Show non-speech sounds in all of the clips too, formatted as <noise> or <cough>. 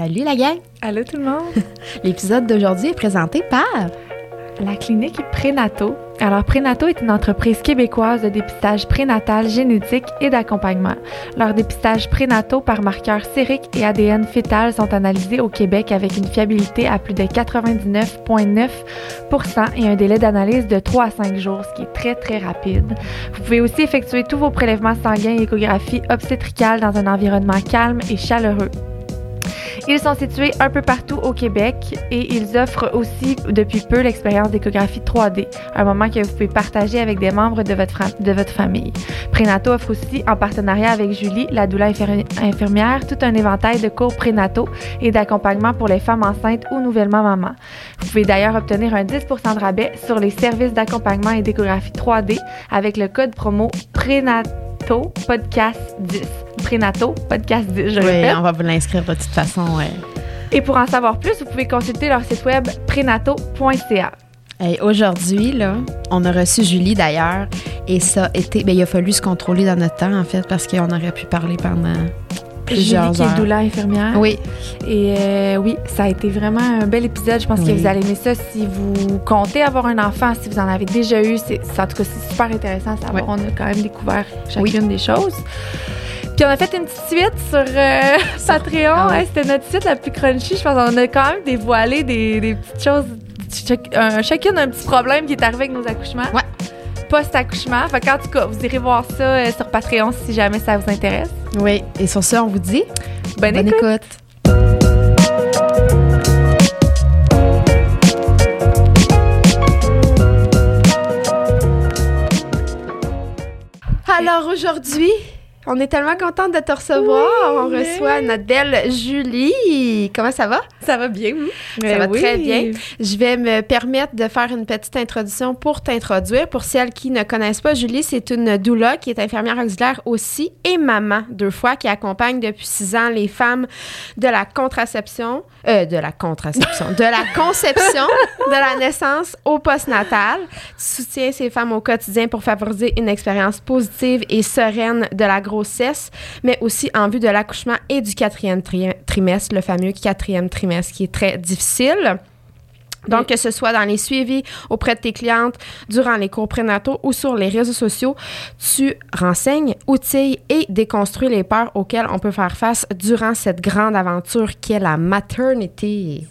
Salut la gang! Allô tout le monde! <laughs> L'épisode d'aujourd'hui est présenté par la clinique Prénato. Alors, Prénato est une entreprise québécoise de dépistage prénatal, génétique et d'accompagnement. Leurs dépistages prénataux par marqueurs sériques et ADN fœtal sont analysés au Québec avec une fiabilité à plus de 99,9% et un délai d'analyse de 3 à 5 jours, ce qui est très, très rapide. Vous pouvez aussi effectuer tous vos prélèvements sanguins et échographies obstétricales dans un environnement calme et chaleureux. Ils sont situés un peu partout au Québec et ils offrent aussi depuis peu l'expérience d'échographie 3D, un moment que vous pouvez partager avec des membres de votre, de votre famille. Prénato offre aussi, en partenariat avec Julie, la doula infirmière, tout un éventail de cours prénataux et d'accompagnement pour les femmes enceintes ou nouvellement mamans. Vous pouvez d'ailleurs obtenir un 10 de rabais sur les services d'accompagnement et d'échographie 3D avec le code promo Prénato Podcast 10 prénato, podcast, je Oui, on va vous l'inscrire de toute façon. Et pour en savoir plus, vous pouvez consulter leur site web prénato.ca. Et aujourd'hui, là, on a reçu Julie d'ailleurs, et ça a été. Bien, il a fallu se contrôler dans notre temps, en fait, parce qu'on aurait pu parler pendant plusieurs Julie, qui est doula infirmière. Oui. Et euh, oui, ça a été vraiment un bel épisode. Je pense que vous allez aimer ça si vous comptez avoir un enfant, si vous en avez déjà eu. C'est, en tout cas, c'est super intéressant à savoir. On a quand même découvert chacune des choses. Puis on a fait une petite suite sur euh, <laughs> Patreon. Ah c'était notre suite la plus crunchy. Je pense qu'on a quand même dévoilé des, des petites choses. chacun a un petit problème qui est arrivé avec nos accouchements. Ouais. Post-accouchement. Fait qu'en tout cas, vous irez voir ça euh, sur Patreon si jamais ça vous intéresse. Oui. Et sur ça, on vous dit bonne, bonne écoute. Alors aujourd'hui, on est tellement contente de te recevoir. on reçoit notre belle Julie. Comment ça va? Ça va bien, oui. Ça va très bien. Je vais me permettre de faire une petite introduction pour t'introduire. Pour celles qui ne connaissent pas, Julie, c'est une doula qui est infirmière auxiliaire aussi et maman deux fois qui accompagne depuis six ans les femmes de la contraception, euh, de la contraception, de la conception, <laughs> de la naissance au postnatal. Tu soutiens ces femmes au quotidien pour favoriser une expérience positive et sereine de la grossesse mais aussi en vue de l'accouchement et du quatrième trimestre, le fameux quatrième trimestre qui est très difficile. Donc, que ce soit dans les suivis auprès de tes clientes, durant les cours prénataux ou sur les réseaux sociaux, tu renseignes, outilles et déconstruis les peurs auxquelles on peut faire face durant cette grande aventure qu'est la maternité.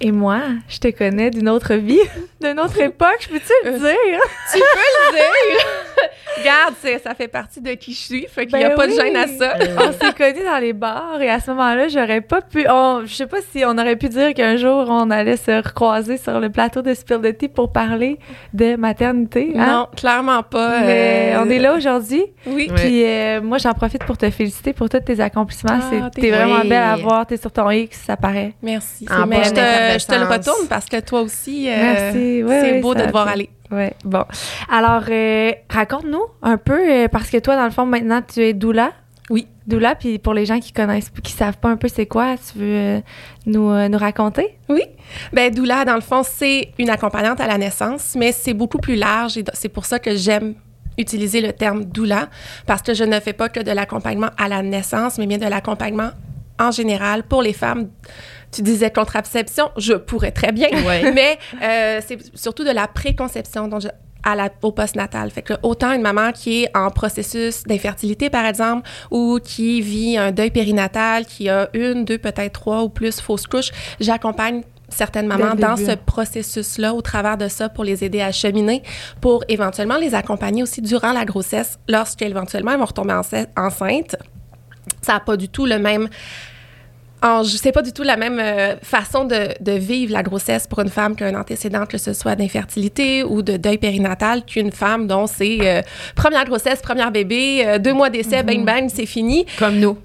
Et moi, je te connais d'une autre vie, <laughs> d'une autre époque, je peux-tu le euh, dire? tu peux le dire! <laughs> <laughs> Regarde, ça fait partie de qui je suis, fait qu'il n'y a ben pas de gêne à ça. <laughs> Euh. On s'est connus dans les bars et à ce moment-là, j'aurais pas pu. On, je sais pas si on aurait pu dire qu'un jour on allait se recroiser sur le plateau de Spill de Tea pour parler de maternité. Hein? Non, clairement pas. Mais euh, on est là aujourd'hui. Oui. Puis moi, j'en profite pour te féliciter pour tous tes accomplissements. Ah, t'es vraiment belle à voir. T'es sur ton X, ça paraît. Merci. En je te le retourne parce que toi aussi, euh, c'est beau de te voir aller. Oui, bon. Alors, euh, raconte-nous un peu, euh, parce que toi, dans le fond, maintenant, tu es doula. Oui. Doula, puis pour les gens qui connaissent, qui savent pas un peu c'est quoi, tu veux nous, nous raconter? Oui. Ben doula, dans le fond, c'est une accompagnante à la naissance, mais c'est beaucoup plus large et c'est pour ça que j'aime utiliser le terme doula, parce que je ne fais pas que de l'accompagnement à la naissance, mais bien de l'accompagnement en général pour les femmes tu disais contraception, je pourrais très bien, <laughs> mais euh, c'est surtout de la préconception dont à la, au postnatal. Fait que autant une maman qui est en processus d'infertilité, par exemple, ou qui vit un deuil périnatal, qui a une, deux, peut-être trois ou plus fausses couches, j'accompagne certaines mamans dans ce processus-là, au travers de ça, pour les aider à cheminer, pour éventuellement les accompagner aussi durant la grossesse, lorsqu'éventuellement elles vont retomber enceinte. Ça n'a pas du tout le même je sais pas du tout la même euh, façon de, de, vivre la grossesse pour une femme qu'un antécédent, que ce soit d'infertilité ou de deuil périnatal, qu'une femme dont c'est euh, première grossesse, premier bébé, euh, deux mois d'essai, bang bang, c'est fini. Comme nous.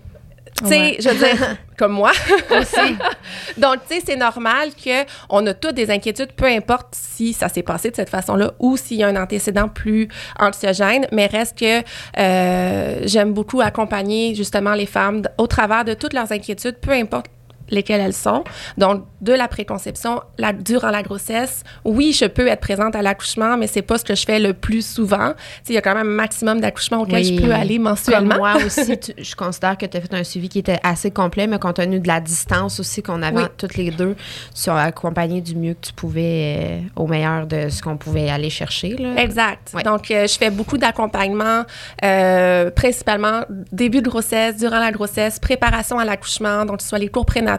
Tu sais, je veux dire, <laughs> comme moi. Aussi. <laughs> Donc, tu sais, c'est normal qu'on a toutes des inquiétudes, peu importe si ça s'est passé de cette façon-là ou s'il y a un antécédent plus anxiogène, mais reste que euh, j'aime beaucoup accompagner justement les femmes au travers de toutes leurs inquiétudes, peu importe lesquelles elles sont. Donc, de la préconception, la, durant la grossesse, oui, je peux être présente à l'accouchement, mais c'est pas ce que je fais le plus souvent. Il y a quand même un maximum d'accouchements auxquels je peux aller mensuellement. Comme moi <laughs> aussi, je considère que tu as fait un suivi qui était assez complet, mais compte tenu de la distance aussi qu'on avait toutes les deux, tu as accompagné du mieux que tu pouvais euh, au meilleur de ce qu'on pouvait aller chercher. Là. Exact. Donc, euh, je fais beaucoup d'accompagnement, euh, principalement début de grossesse, durant la grossesse, préparation à l'accouchement, donc ce soit les cours prénataux,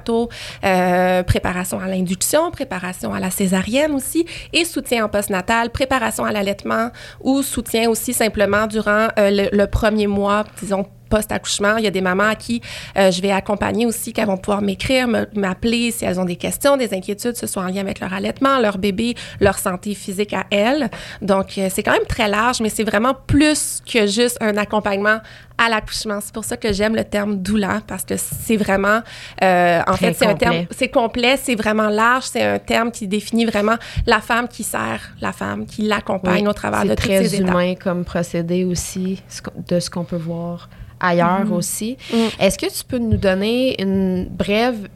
préparation à l'induction, préparation à la césarienne aussi, et soutien en postnatal, préparation à l'allaitement ou soutien aussi simplement durant le premier mois, disons post-accouchement. Il y a des mamans à qui euh, je vais accompagner aussi, qui vont pouvoir m'écrire, m'appeler si elles ont des questions, des inquiétudes, ce soit en lien avec leur allaitement, leur bébé, leur santé physique à elles. Donc, euh, c'est quand même très large, mais c'est vraiment plus que juste un accompagnement à l'accouchement. C'est pour ça que j'aime le terme doula parce que c'est vraiment, euh, en fait, c'est un terme, c'est complet, c'est vraiment large, c'est un terme qui définit vraiment la femme qui sert la femme, qui l'accompagne au travers de toutes ces étapes. C'est très humain comme procédé aussi, de ce qu'on peut voir ailleurs mm-hmm. aussi. Mm. Est-ce que tu peux nous donner une brève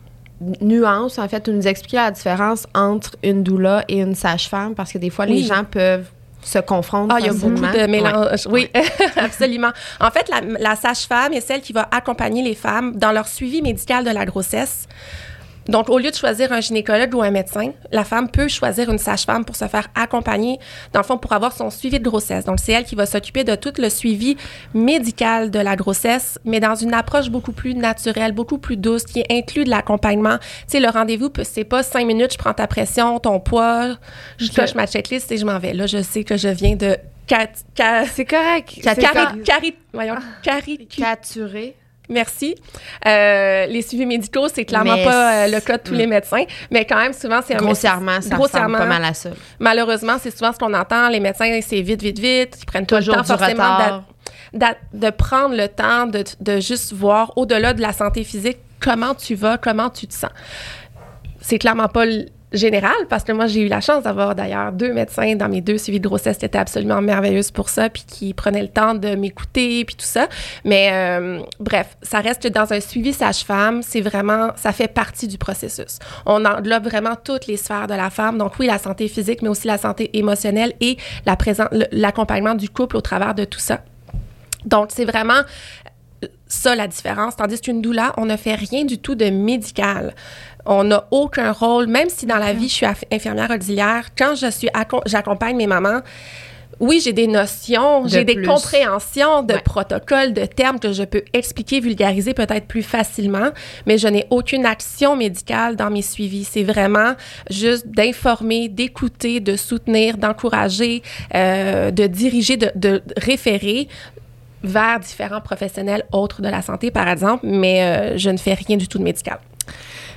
nuance, en fait, ou nous expliquer la différence entre une doula et une sage-femme? Parce que des fois, les gens peuvent se confondre. Ah, il y a beaucoup de mélange. Oui, <laughs> absolument. En fait, la, la sage-femme est celle qui va accompagner les femmes dans leur suivi médical de la grossesse. Donc, au lieu de choisir un gynécologue ou un médecin, la femme peut choisir une sage-femme pour se faire accompagner, dans le fond, pour avoir son suivi de grossesse. Donc, c'est elle qui va s'occuper de tout le suivi médical de la grossesse, mais dans une approche beaucoup plus naturelle, beaucoup plus douce, qui inclut de l'accompagnement. Tu sais, le rendez-vous, c'est pas cinq minutes, je prends ta pression, ton poids, je coche ma checklist et je m'en vais. Là, je sais que je viens de... C'est correct. Cari, voyons, caricaturer Merci. Euh, les suivis médicaux, c'est clairement pas euh, le cas de tous les médecins, mais quand même, souvent, c'est un Grossièrement, ça grossièrement, pas mal à ça. Malheureusement, c'est souvent ce qu'on entend. Les médecins, c'est vite, vite, vite. Ils prennent toujours le temps forcément de prendre le temps de, de juste voir, au-delà de la santé physique, comment tu vas, comment tu te sens. C'est clairement pas général, parce que moi, j'ai eu la chance d'avoir d'ailleurs deux médecins dans mes deux suivis de grossesse qui étaient absolument merveilleuses pour ça, puis qui prenaient le temps de m'écouter, puis tout ça. Mais euh, bref, ça reste dans un suivi sage-femme, c'est vraiment, ça fait partie du processus. On englobe vraiment toutes les sphères de la femme. Donc oui, la santé physique, mais aussi la santé émotionnelle et la l'accompagnement du couple au travers de tout ça. Donc, c'est vraiment ça la différence. Tandis qu'une doula, on ne fait rien du tout de médical. On n'a aucun rôle, même si dans la vie, je suis infirmière auxiliaire, quand je suis j'accompagne mes mamans, oui, j'ai des notions, j'ai des compréhensions de protocoles, de termes que je peux expliquer, vulgariser peut-être plus facilement, mais je n'ai aucune action médicale dans mes suivis. C'est vraiment juste d'informer, d'écouter, de soutenir, d'encourager, euh, de diriger, de, de référer vers différents professionnels autres de la santé, par exemple, mais euh, je ne fais rien du tout de médical.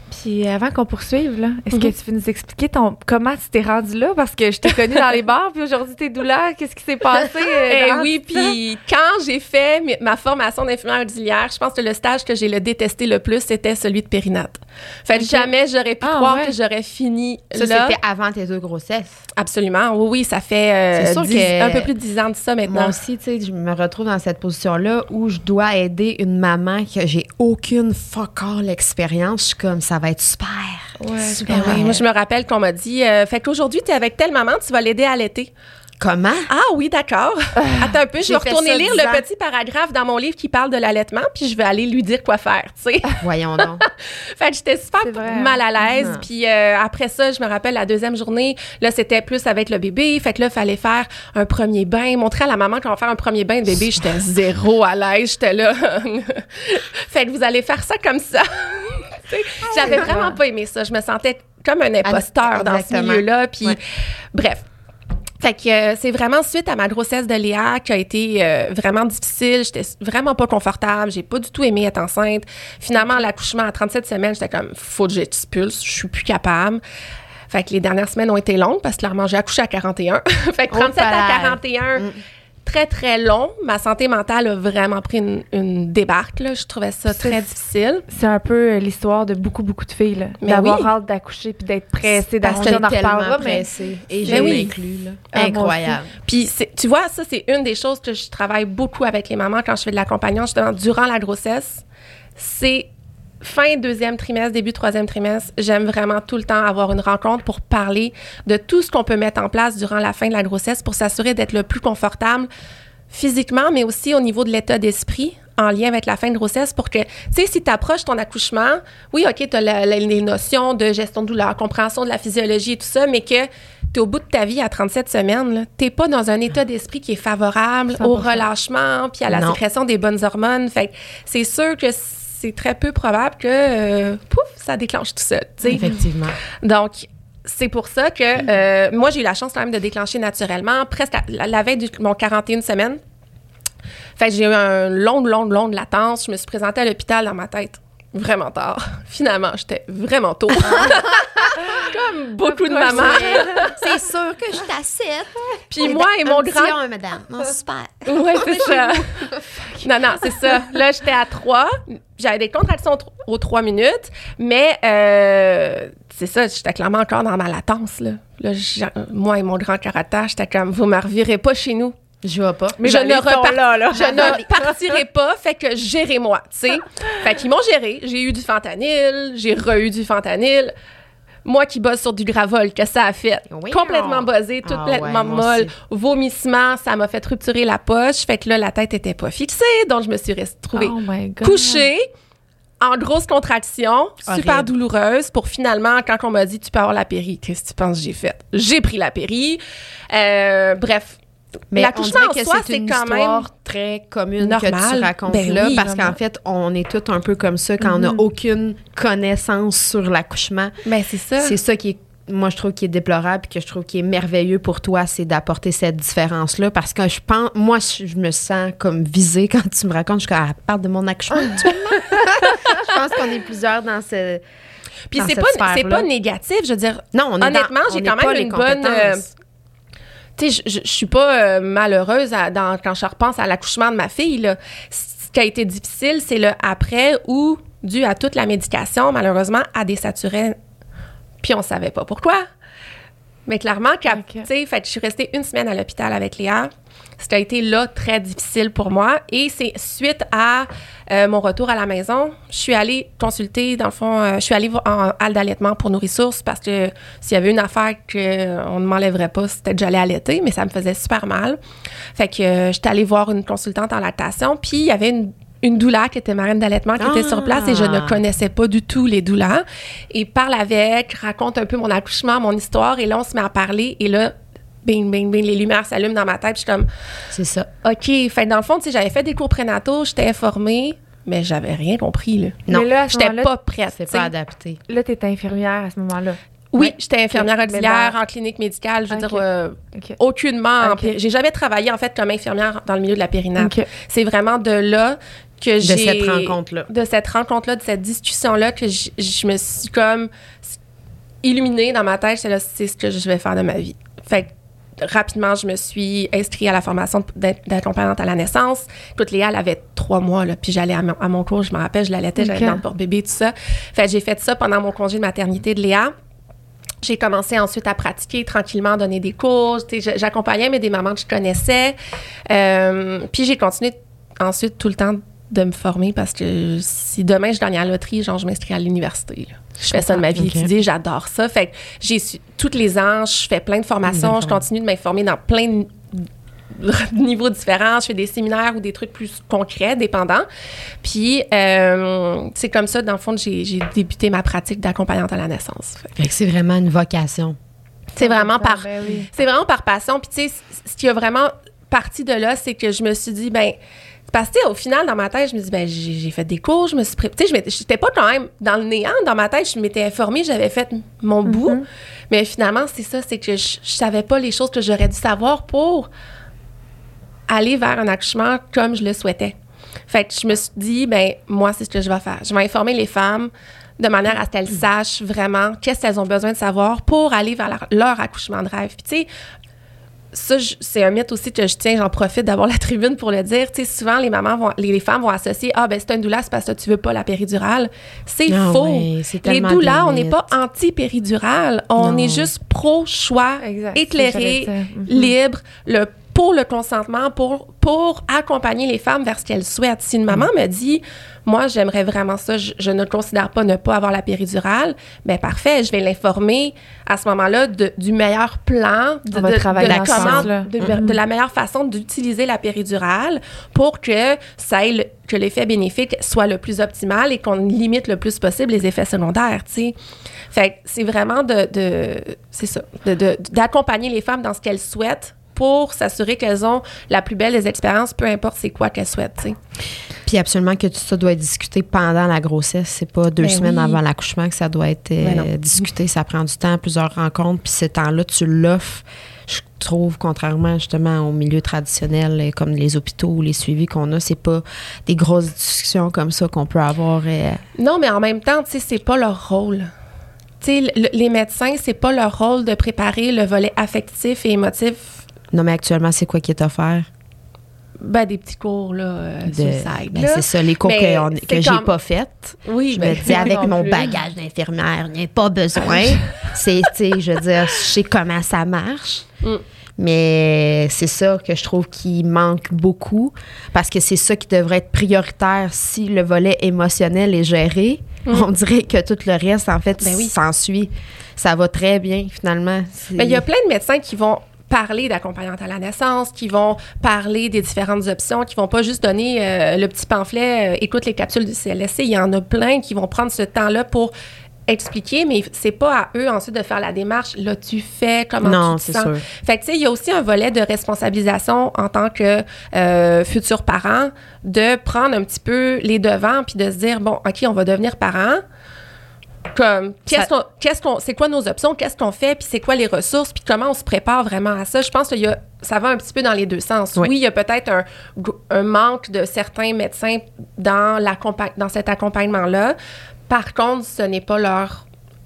Puis avant qu'on poursuive, là, est-ce que mhm. tu peux nous expliquer ton, comment tu t'es rendu là? Parce que je t'ai connue dans les <laughs> bars, puis aujourd'hui, t'es douleur. Qu'est-ce qui s'est passé? Euh, eh oui, puis quand j'ai fait ma formation d'infirmière auxiliaire, je pense que le stage que j'ai le détesté le plus, c'était celui de périnate. Fait que jamais j'aurais pu ah, croire que j'aurais fini ça, là. c'était avant tes deux grossesses. Absolument. Oui, oui, ça fait euh, un peu plus de dix ans de ça maintenant. Moi aussi, tu sais, je me retrouve dans cette position-là où je dois aider une maman que j'ai aucune fuck all expérience. Je suis comme, ça va être super. Ouais, super. Moi, je me rappelle qu'on m'a dit, euh, fait qu'aujourd'hui, tu es avec telle maman, tu vas l'aider à allaiter. Comment? Ah oui, d'accord. <laughs> Attends un peu, je vais retourner lire le petit paragraphe dans mon livre qui parle de l'allaitement, puis je vais aller lui dire quoi faire, tu sais. <laughs> Voyons donc. <laughs> fait que j'étais super mal à l'aise, puis euh, après ça, je me rappelle la deuxième journée, là c'était plus avec le bébé, fait que là fallait faire un premier bain, montrer à la maman qu'on va faire un premier bain de bébé, j'étais zéro à l'aise, j'étais là. fait que vous allez faire ça comme ça. J'avais vraiment pas aimé ça, je me sentais comme un imposteur dans ce milieu-là, puis bref. Fait que euh, c'est vraiment suite à ma grossesse de Léa qui a été euh, vraiment difficile. J'étais vraiment pas confortable. J'ai pas du tout aimé être enceinte. Finalement, l'accouchement à 37 semaines, j'étais comme, faut que j'expulse. Je suis plus capable. Fait que les dernières semaines ont été longues parce que clairement, j'ai accouché à 41. <laughs> fait que 37 à 41, très, très long. Ma santé mentale a vraiment pris une, débarque. Là. Je trouvais ça très difficile. C'est un peu euh, l'histoire de beaucoup, beaucoup de filles. D'avoir hâte d'accoucher puis d'être pressée, d'accoucher. On en reparlera, mais... Et j'ai oui. inclus. Là. Ah, Incroyable. Puis, tu vois, ça, c'est une des choses que je travaille beaucoup avec les mamans quand je fais de l'accompagnement, justement, durant la grossesse. C'est fin deuxième trimestre, début troisième trimestre, j'aime vraiment tout le temps avoir une rencontre pour parler de tout ce qu'on peut mettre en place durant la fin de la grossesse pour s'assurer d'être le plus confortable physiquement, mais aussi au niveau de l'état d'esprit en lien avec la fin de grossesse pour que, tu sais, si tu approches ton accouchement, oui, OK, tu as les notions de gestion de douleur, compréhension de la physiologie et tout ça, mais que tu es au bout de ta vie à 37 semaines, tu n'es pas dans un état d'esprit qui est favorable au relâchement puis à la sécrétion des bonnes hormones. Fait c'est sûr que c'est très peu probable que, euh, pouf, ça déclenche tout ça. Effectivement. Donc, c'est pour ça que euh, moi, j'ai eu la chance quand même de déclencher naturellement, presque la, veille de mon 41 semaines. Fait j'ai eu un long, long, long de latence. Je me suis présentée à l'hôpital dans ma tête vraiment tard. <laughs> Finalement, j'étais vraiment tôt. <laughs> Comme beaucoup de mamans. <laughs> C'est sûr que je t'assiette. Puis moi et mon grand. Un, madame. Non, super. Oui, c'est ça. non, non, c'est ça. Là, j'étais à 3. J'avais des contractions aux 3 minutes, mais euh, c'est ça, j'étais clairement encore dans ma latence. Là. là moi et mon grand karatage, j'étais comme, vous ne me revirez pas chez nous. Je vois pas. Mais je ne, je ne partirai pas, fait que gérez-moi, tu sais. <laughs> fait qu'ils m'ont géré. J'ai eu du fentanyl, j'ai re-eu du fentanyl. Moi qui bosse sur du gravol, que ça a fait. Complètement buzzé, ah complètement molle. Vomissement, ça m'a fait rupturer la poche. Fait que là, la tête était pas fixée. Donc, je me suis retrouvée oh couchée en grosse contraction, super douloureuse, pour finalement, quand on m'a dit tu peux avoir la péri, qu'est-ce que tu penses que j'ai fait? J'ai pris la péri. Euh, bref, mais l'accouchement en soi, c'est quand même très commune que tu racontes ben là, parce qu'en fait, on est tous un peu comme ça quand on n'a mhm. aucune connaissance sur l'accouchement. Ben c'est ça. C'est ça qui est moi, je trouve qui est déplorable et que je trouve qui est merveilleux pour toi, c'est d'apporter cette différence-là. Parce que je pense, moi, je, me sens comme visée quand tu me racontes, je suis comme, ah, de mon accouchement <laughs> je pense qu'on est plusieurs dans ce. Puis c'est pas, c'est pas négatif, je veux dire. Non, honnêtement, j'ai quand même une bonne. Tu sais, je, suis pas euh, malheureuse dans, quand je repense à l'accouchement de ma fille. Là. Ce qui a été difficile, c'est le après où, dû à toute la médication, malheureusement, a désaturé. Puis on savait pas pourquoi. Mais clairement, tu sais, je suis restée une semaine à l'hôpital avec Léa. Ça a été là très difficile pour moi. Et c'est suite à euh, mon retour à la maison, je suis allée consulter, dans le fond, euh, je suis allée en halle d'allaitement pour nos ressources parce que s'il y avait une affaire qu'on ne m'enlèverait pas, c'était que j'allais allaiter, mais ça me faisais super mal. Fait que euh, j'étais allée voir une consultante en lactation, puis il y avait une une doula qui était marraine d'allaitement qui était sur place et je ne ah! connaissais pas du tout les doulas. Et parle avec, raconte un peu mon accouchement, mon histoire et là on se met à parler et là bing, bing, bing, les lumières s'allument dans ma tête. Je suis comme. C'est ça. OK. Fait dans le fond, tu sais, j'avais fait des cours prénataux, j'étais informée, mais j'avais rien compris, là. Non. Mais là, j'étais pas prête. C'est pas adapté. Là, tu étais infirmière à ce moment-là. Oui, j'étais infirmière auxiliaire en clinique médicale. Je veux dire, euh, aucunement. J'ai jamais travaillé, en fait, comme infirmière dans le milieu de la périnatale. C'est vraiment de là que j'ai. De cette rencontre-là. De cette rencontre-là, de cette discussion-là, que je me suis comme illuminée dans ma tête. C'est ce que je vais faire de ma vie. Fait rapidement, je me suis inscrite à la formation d'accompagnante à la naissance. Écoute, Léa, elle avait trois mois, là, puis j'allais à, mon cours, je me rappelle, je l'allaitais, j'allais dans le bébé tout ça. Fait j'ai fait ça pendant mon congé de maternité de Léa. J'ai commencé ensuite à pratiquer tranquillement, donner des cours. J'accompagnais mais des mamans que je connaissais. Euh, puis j'ai continué ensuite tout le temps de me former parce que si demain je gagne à la loterie, genre je m'inscris à l'université. Je fais ça de ma vie étudiée, j'adore ça. Fait que j'ai tous les ans, je fais plein de formations, je continue de m'informer dans plein de <laughs> niveaux différents. Je fais des séminaires ou des trucs plus concrets, dépendants. Puis, euh, c'est comme ça, dans le fond, j'ai débuté ma pratique d'accompagnante à la naissance. c'est vraiment une vocation. C'est vraiment par, ben c'est vraiment par passion. Puis, tu sais, ce qui a vraiment parti de là, c'est que je me suis dit, ben parce que, au final, dans ma tête, je me dis, ben, j'ai fait des cours, je me suis Tu sais, j'étais pas quand même dans le néant. Dans ma tête, je m'étais informée, j'avais fait mon mm-hmm. bout. Mais finalement, c'est ça, c'est que je, je savais pas les choses que j'aurais dû savoir pour aller vers un accouchement comme je le souhaitais. Fait que je me suis dit, ben, moi, c'est ce que je vais faire. Je vais informer les femmes de manière à ce qu'elles sachent vraiment qu'est-ce qu'elles ont besoin de savoir pour aller vers leur, leur accouchement de rêve. Puis, tu sais, ça, c'est un mythe aussi que je tiens, j'en profite d'avoir la tribune pour le dire. Tu sais, souvent, les mamans vont, les, femmes vont associer Ah, ben, c'est un doula, c'est parce que tu veux pas la péridurale. C'est ah faux. les doulas, on n'est pas anti-péridurale. On est juste pro-choix, éclairé, mhm. libre. Le pour le consentement, pour, pour accompagner les femmes vers ce qu'elles souhaitent. Si une maman me dit, moi, j'aimerais vraiment ça, je, je ne considère pas ne pas avoir la péridurale, ben parfait, je vais l'informer à ce moment-là de- du meilleur plan, de, de- de la, de- de la meilleure façon d'utiliser la péridurale pour que ça ait le- que l'effet bénéfique soit le plus optimal et qu'on limite le plus possible les effets secondaires, tu sais. Fait c'est vraiment de, de c'est ça, de- de- d'accompagner les femmes dans ce qu'elles souhaitent pour s'assurer qu'elles ont la plus belle des expériences, peu importe c'est quoi qu'elles souhaitent, tu sais. Puis absolument que tout ça doit être discuté pendant la grossesse. C'est pas deux Ben semaines oui. avant l'accouchement que ça doit être euh, Ben discuté. Ça prend du temps, plusieurs rencontres. Puis ce temps-là, tu l'offres. Je trouve, contrairement justement au milieu traditionnel, euh, comme les hôpitaux ou les suivis qu'on a, c'est pas des grosses discussions comme ça qu'on peut avoir. euh, Non, mais en même temps, tu sais, c'est pas leur rôle. Tu sais, le- les médecins, c'est pas leur rôle de préparer le volet affectif et émotif. Non, mais actuellement, c'est quoi qui est offert? Ben, des petits cours, là, euh, De- ben, c'est ça, les cours Mais que, j'ai comme- pas faites. Oui, Je ben, me dis, avec mon plus. bagage d'infirmière, il n'y a pas besoin. <laughs> c'est, tu sais, je veux dire, je sais comment ça marche. Mm. Mais c'est ça que je trouve qui manque beaucoup parce que c'est ça qui devrait être prioritaire si le volet émotionnel est géré. On dirait que tout le reste, en fait, Mm. Ben oui. s'ensuit. Ça va très bien, finalement. C'est- Ben, il y a plein de médecins qui vont parler d'accompagnante à la naissance, qui vont parler des différentes options, qui vont pas juste donner euh, le petit pamphlet euh, écoute les capsules du CLSC. Il y en a plein qui vont prendre ce temps-là pour expliquer, mais c'est pas à eux ensuite de faire la démarche. Là, tu fais comment Non, tu te sens? sûr. Fait que, tu sais, il y a aussi un volet de responsabilisation en tant que euh, futur parent, de prendre un petit peu les devants puis de se dire, bon, OK, on va devenir parent. Comme, qu'est-ce qu'on, qu'est-ce qu'on, c'est quoi nos options, qu'est-ce qu'on fait, puis c'est quoi les ressources, puis comment on se prépare vraiment à ça. Je pense que ça va un petit peu dans les deux sens. Oui. Oui, il y a peut-être un, un manque de certains médecins dans, dans cet accompagnement-là. Par contre, ce n'est pas leur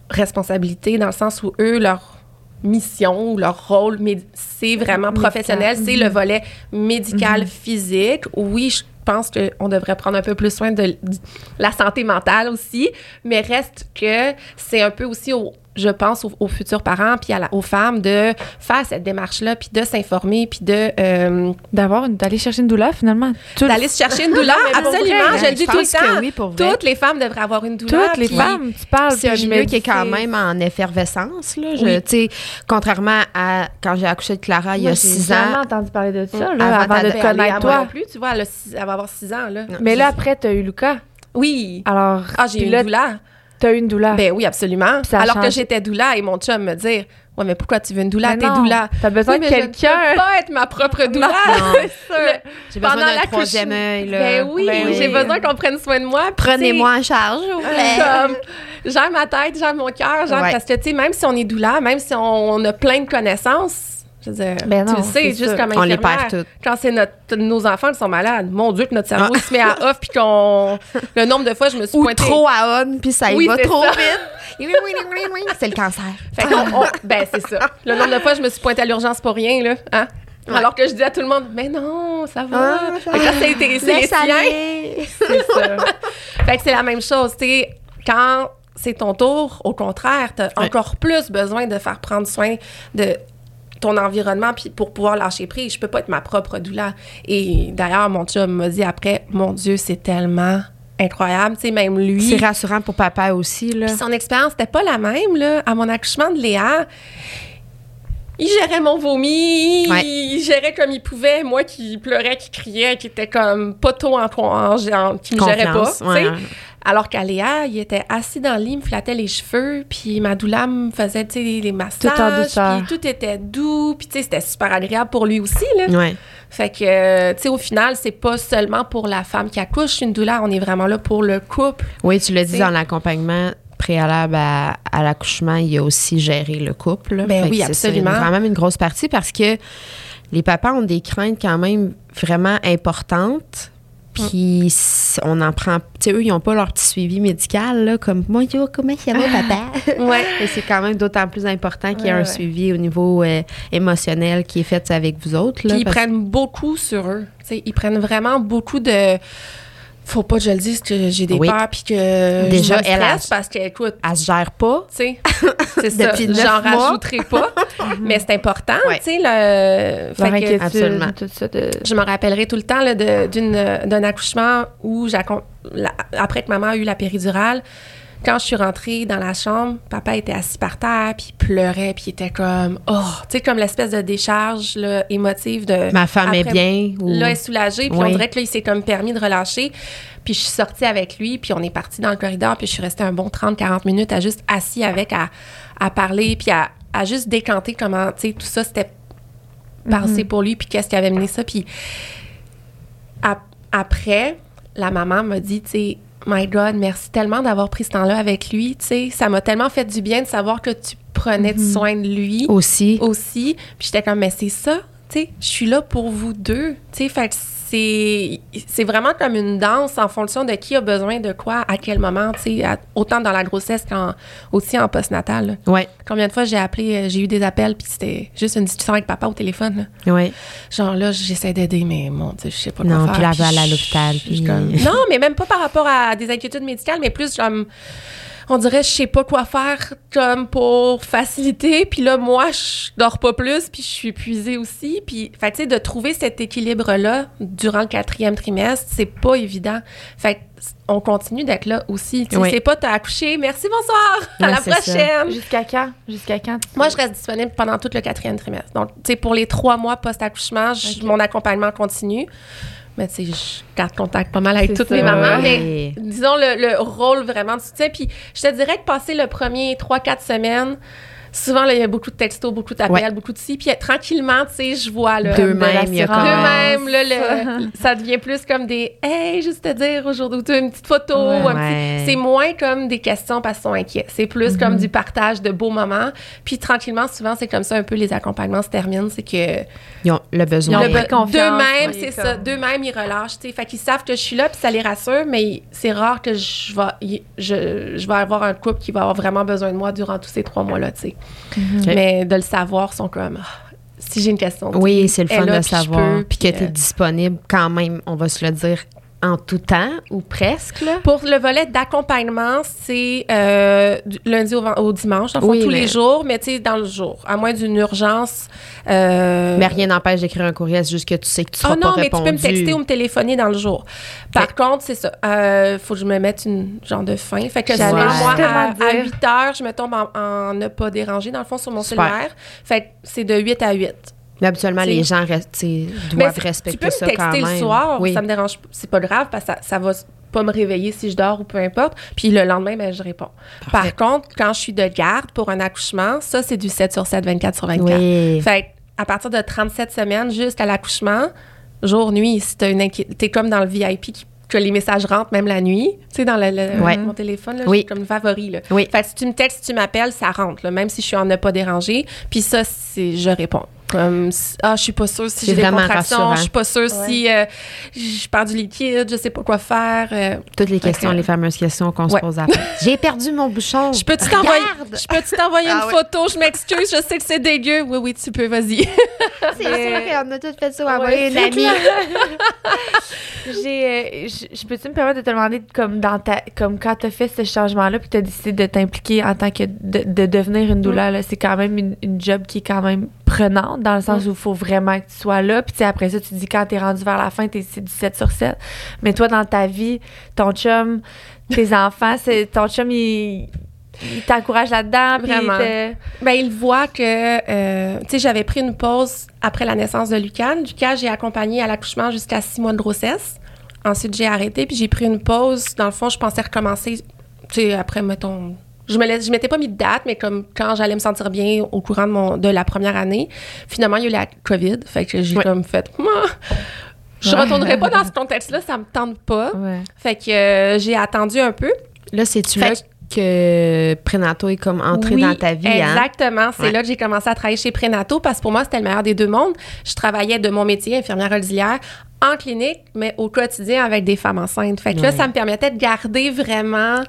responsabilité dans le sens où eux, leur mission ou leur rôle, c'est vraiment professionnel, c'est le volet médical, physique. Oui, je pense qu'on devrait prendre un peu plus soin de, de la santé mentale aussi, mais reste que c'est un peu aussi au je pense aux, aux futurs parents puis à la- aux femmes de faire cette démarche là puis de s'informer puis de euh, D'avoir d'aller chercher une douleur, finalement. D'aller se chercher une douleur mais <laughs> pour absolument vrai, je le dis tout le temps oui, toutes les femmes devraient avoir une douleur Toutes les puis- femmes, tu parles. C'est un milieu qui est quand même en effervescence. Là. Je- Oui. tu sais, Contrairement à quand j'ai accouché de Clara il y a j'ai six jamais ans. entendu parler de ça, Mm. là, Avant avant, de te connaître, toi. non plus tu vois elle, six- va avoir 6 ans là Mais là, après, t'as eu Lucas. oui Alors, ah j'ai eu là, une douleur t'as eu une douleur. Ben oui, absolument. Alors que j'étais doula et mon chum me dire Ouais, mais pourquoi tu veux une doula? T'es doula. T'as besoin Oui, de mais je ne quelqu'un. peux pas être ma propre doula. Non. <laughs> C'est sûr. J'ai besoin Pendant d'un troisième œil. là. Ben oui, Ben j'ai besoin qu'on prenne soin de moi. Prenez-moi en charge, vous plaît. Comme, j'aime ma tête, j'aime mon cœur, j'aime Ouais. parce que, tu sais, même si on est doula, même si on, on a plein de connaissances, je veux dire, Ben tu le sais, c'est juste comme On les infirmière, perd toutes. Quand c'est notre, nos enfants qui sont malades, mon Dieu, que notre cerveau Ah. se met à off, puis qu'on. Le nombre de fois, je me suis Ou pointée. trop à on, puis ça y Oui, va trop ça. vite. C'est le cancer. Fait qu'on- on- ben, c'est ça. Le nombre de fois, je me suis pointée à l'urgence pour rien, là. Hein? Alors que je dis à tout le monde, mais non, ça va. Ah, ça Fait que quand c'est intéressé les siens, c'est ça. fait que c'est la même chose. Tu sais, quand c'est ton tour, au contraire, tu as Ouais. encore plus besoin de faire prendre soin de ton environnement puis pour pouvoir lâcher prise. Je peux pas être ma propre doula. Et d'ailleurs, mon chum m'a dit après, mon Dieu, c'est tellement incroyable. Tu sais, même lui. C'est rassurant pour papa aussi. Là. Son expérience n'était pas la même, là. À mon accouchement de Léa, il gérait mon vomi, Ouais. il gérait comme il pouvait. Moi qui pleurais, qui criais, qui était comme tôt en, en, en- qui me gérait pas, ouais. Alors qu'à Léa, il était assis dans le lit, il me flattait les cheveux, puis ma doula me faisait, tu sais, les massages, douceur. puis tout était doux, puis tu sais, c'était super agréable pour lui aussi, là. Ouais. Fait que, euh, tu sais, au final, c'est pas seulement pour la femme qui accouche une doula, on est vraiment là pour le couple. Oui, tu l'as dit C'est- dans l'accompagnement préalable à, à l'accouchement, il y a aussi géré le couple. Ben Fait oui, c'est absolument. quand même une grosse partie parce que les papas ont des craintes quand même vraiment importantes. Puis s- on en prend. Tu sais, eux, ils n'ont pas leur petit suivi médical, là, comme moi, yo, comment ça va, papa? <laughs> Ouais. <laughs> Et c'est quand même d'autant plus important qu'il y a Ouais, un ouais. suivi au niveau euh, émotionnel qui est fait avec vous autres. Là, Puis ils prennent beaucoup sur eux. Ils prennent vraiment beaucoup de faut pas que je le dise que j'ai des Oui. peurs puis que Déjà, je me elle, parce que, écoute, Elle se gère pas. tu sais, <laughs> c'est ça, j'en mois. rajouterai pas, <laughs> mais c'est important, Ouais. tu sais, le... Leur fait que- inquiétude, absolument. tout ça. De... je me rappellerai tout le temps là, de- d'une- d'un accouchement où, j'accom- la- après que maman a eu la péridurale, quand je suis rentrée dans la chambre, papa était assis par terre, puis il pleurait, puis il était comme, oh, tu sais, comme l'espèce de décharge là, émotive de... Ma femme est bien. Ou... Là, elle est soulagée, puis on dirait que là, il s'est comme permis de relâcher. Puis je suis sortie avec lui, puis on est parti dans le corridor, puis je suis restée un bon 30-40 minutes à juste assis avec, à, à parler, puis à, à juste décanter comment, tu sais, tout ça, c'était passé pour lui, puis qu'est-ce qui avait mené ça. Puis ap- après, la maman m'a dit, tu sais, My God, merci tellement d'avoir pris ce temps-là avec lui. Tu sais, ça m'a tellement fait du bien de savoir que tu prenais Mhm. soin de lui Aussi. aussi. Puis j'étais comme, mais c'est ça, tu sais, je suis là pour vous deux. Tu sais, fait c'est, c'est vraiment comme une danse en fonction de qui a besoin de quoi, à quel moment, tu sais, autant dans la grossesse qu'en aussi en postnatal. Ouais. Combien de fois j'ai appelé, euh, j'ai eu des appels, puis c'était juste une discussion avec papa au téléphone. là. Ouais. Genre là, j'essaie d'aider, mais mon Dieu, je sais pas quoi Non, faire. puis là, je- aller à l'hôpital, puis- comme- Non, mais même pas par rapport à des inquiétudes médicales, mais plus comme on dirait je sais pas quoi faire comme pour faciliter puis là moi je dors pas plus puis je suis épuisée aussi puis fait que, tu sais de trouver cet équilibre là durant le quatrième trimestre c'est pas évident fait que, on continue d'être là aussi tu sais Oui. c'est pas t'as accouché merci bonsoir à la prochaine Jusqu'à quand? Jusqu'à quand? moi, je reste disponible pendant tout le quatrième trimestre. Donc, tu sais, pour les trois mois post-accouchement, je- Ok. mon accompagnement continue. Mais tu sais, je garde contact pas mal avec toutes ça, mes mamans. ouais. Mais disons le, le rôle vraiment de soutien. Puis, je te dirais que passer le premier trois, quatre semaines, souvent, là, il y a beaucoup de textos, beaucoup d'appels, Ouais. beaucoup de ci. Puis, tranquillement, tu sais, je vois là. D'eux-mêmes, il y a l'assurance. comme- D'eux-mêmes, là, <laughs> le- ça devient plus comme des Hey, juste te dire aujourd'hui, ou tu as une petite photo. Ouais. Ouais. C'est moins comme des questions parce qu'ils sont inquiets. C'est plus comme du partage de beaux moments. Puis tranquillement, souvent, c'est comme ça un peu les accompagnements se terminent. C'est que Ils ont le besoin. Be- confiance, d'eux-mêmes, c'est comme- ça. D'eux-mêmes, ils relâchent. tu sais. Fait qu'ils savent que je suis là, puis ça les rassure, mais c'est rare que je vais, je, je vais avoir un couple qui va avoir vraiment besoin de moi durant tous ces trois mois-là. tu sais. Mais de le savoir, sont comme. Ah, si j'ai une question. Oui, c'est le fun là, de je savoir. Puis que tu es euh, disponible quand même, on va se le dire, en tout temps ou presque. Là? Pour le volet d'accompagnement, c'est euh, lundi au, au dimanche, dans le fond, Oui, tous mais- les jours, mais tu sais, dans le jour. À moins d'une urgence. euh, Mais rien n'empêche d'écrire un courriel, c'est juste que tu sais que tu seras non, pas mais répondu. tu peux me texter ou me téléphoner dans le jour. Par contre, c'est ça. Euh, faut que je me mette une genre de fin. Fait que souvent, moi, à, à dire. 8 heures, je me tombe en, en ne pas déranger, dans le fond, sur mon Super. cellulaire. Fait que c'est de 8 à 8. Mais habituellement, T'sais. les gens restent, sais, Mais doivent tu respecter peux me texter quand même. le soir, oui. ça me dérange pas. C'est pas grave parce que ça, ça va pas me réveiller si je dors ou peu importe. Puis le lendemain, ben, je réponds. Parfait. Par contre, quand je suis de garde pour un accouchement, ça, c'est du 7 sur 7, 24 sur 24. Oui. Fait à partir de 37 semaines jusqu'à l'accouchement, jour, nuit, si t'as une inquiétude, t'es comme dans le VIP qui- que les messages rentrent même la nuit, tu sais, dans le, le- Ouais. mon téléphone, là, Oui. comme favori, là. Oui. Fait que si tu me textes, si tu m'appelles, ça rentre, là, même si je suis en ne pas déranger. Puis ça, c'est, je réponds. Comme, ah, je suis pas sûre si j'ai des contractions, je suis pas sûre si euh, je perds du liquide, je sais pas quoi faire. euh, Toutes les questions, que- les fameuses questions qu'on Ouais. se pose après. J'ai perdu mon bouchon. je peux-tu t'envoyer, Regarde! je peux-tu t'envoyer Ah une ouais. photo? Je m'excuse, je sais que c'est dégueu. Oui, oui, tu peux, vas-y. C'est sûr qu'on a toutes fait ça. Ouais, envoyer une c'est amie. <laughs> J'ai, euh, je peux-tu me permettre de te demander, comme, dans ta, comme quand tu as fait ce changement-là, puis tu as décidé de t'impliquer en tant que de, de devenir une douleur, là, c'est quand même une, une job qui est quand même prenante, dans le sens où il faut vraiment que tu sois là. Puis après ça, tu dis quand tu es rendu vers la fin, t'es- c'est du 7 sur 7. Mais toi, dans ta vie, ton chum, tes <laughs> enfants, c'est, ton chum, il, il t'encourage là-dedans. il Vraiment. te- Ben, il voit que, euh, tu sais, j'avais pris une pause après la naissance de Lucas. Lucas, j'ai accompagné à l'accouchement jusqu'à six mois de grossesse. Ensuite, j'ai arrêté, puis j'ai pris une pause. Dans le fond, je pensais recommencer, tu sais, après, mettons... Je me laisse- je m'étais pas mis de date, mais comme quand j'allais me sentir bien au courant de, mon, de la première année. Finalement, il y a eu la COVID, fait que j'ai Ouais. comme fait... Moi, je Ouais. retournerai pas dans ce contexte-là, ça me tente pas. Ouais. Fait que euh, j'ai attendu un peu. Là, c'est-tu là que Prénato est comme entré Oui, dans ta vie, hein? Exactement. C'est Ouais. là que j'ai commencé à travailler chez Prénato parce que pour moi, c'était le meilleur des deux mondes. Je travaillais de mon métier, infirmière auxiliaire, en clinique, mais au quotidien avec des femmes enceintes. Fait que là, ça me permettait de garder vraiment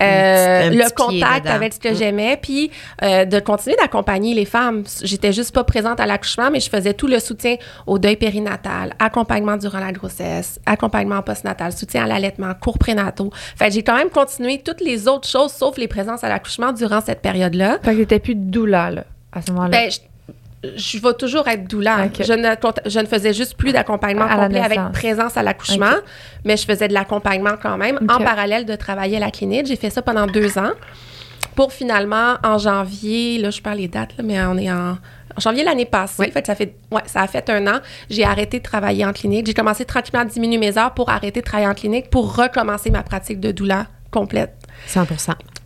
euh, le contact avec ce que Mm. j'aimais, puis euh, de continuer d'accompagner les femmes. J'étais juste pas présente à l'accouchement, mais je faisais tout le soutien au deuil périnatal, accompagnement durant la grossesse, accompagnement postnatal, soutien à l'allaitement, cours prénataux. Fait que j'ai quand même continué toutes les autres choses, sauf les présences à l'accouchement durant cette période-là. Fait que t'étais plus de doula, là, à ce moment-là. Ben, je, vais toujours être doula. Je, ne, je ne faisais juste plus d'accompagnement complet avec présence à l'accouchement, mais je faisais de l'accompagnement quand même en parallèle de travailler à la clinique. J'ai fait ça pendant deux ans pour finalement, en janvier, là, je parle les dates, là, mais on est en, en janvier l'année passée. Oui. Fait ça, fait, ouais, ça a fait un an. J'ai arrêté de travailler en clinique. J'ai commencé tranquillement à diminuer mes heures pour arrêter de travailler en clinique pour recommencer ma pratique de doula complète. 100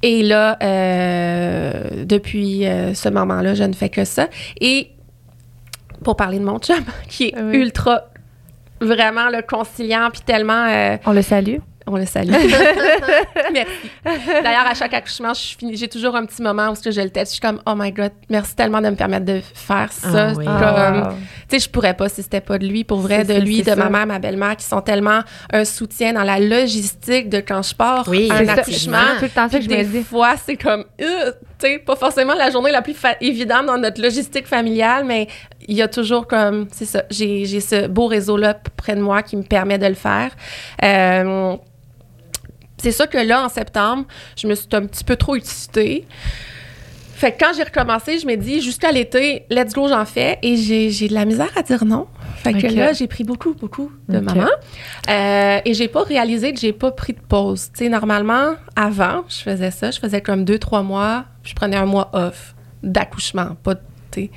Et là, euh, depuis euh, ce moment-là, je ne fais que ça. Et pour parler de mon chum, <laughs> qui est Oui. ultra, vraiment le conciliant, puis tellement... euh, On le salue. On le salue. <laughs> merci. D'ailleurs, à chaque accouchement, je finis- j'ai toujours un petit moment où ce que je le teste. Je suis comme, oh my God, merci tellement de me permettre de faire ça. Ah oui. Comme, Ah, tu sais, je pourrais pas si c'était pas de lui, pour vrai, C'est de ça, lui, de ça. ma mère, ma belle-mère, qui sont tellement un soutien dans la logistique de quand je pars Oui, un ça. accouchement. C'est tout le temps ça que Puis je me des fois, c'est comme, euh, tu sais, pas forcément la journée la plus fa- évidente dans notre logistique familiale, mais il y a toujours comme, c'est ça, j'ai j'ai ce beau réseau-là près de moi qui me permet de le faire. Euh, c'est ça que là, en septembre, je me suis un petit peu trop excitée. Fait que quand j'ai recommencé, je me dis, jusqu'à l'été, let's go, j'en fais. Et j'ai de la misère à dire non. Fait que là, j'ai pris beaucoup, beaucoup de maman. Euh, et j'ai pas réalisé que j'ai pas pris de pause. Tu sais, normalement, avant, je faisais ça. Je faisais comme deux, trois mois. puis Je prenais un mois off d'accouchement. Pas de, tu sais.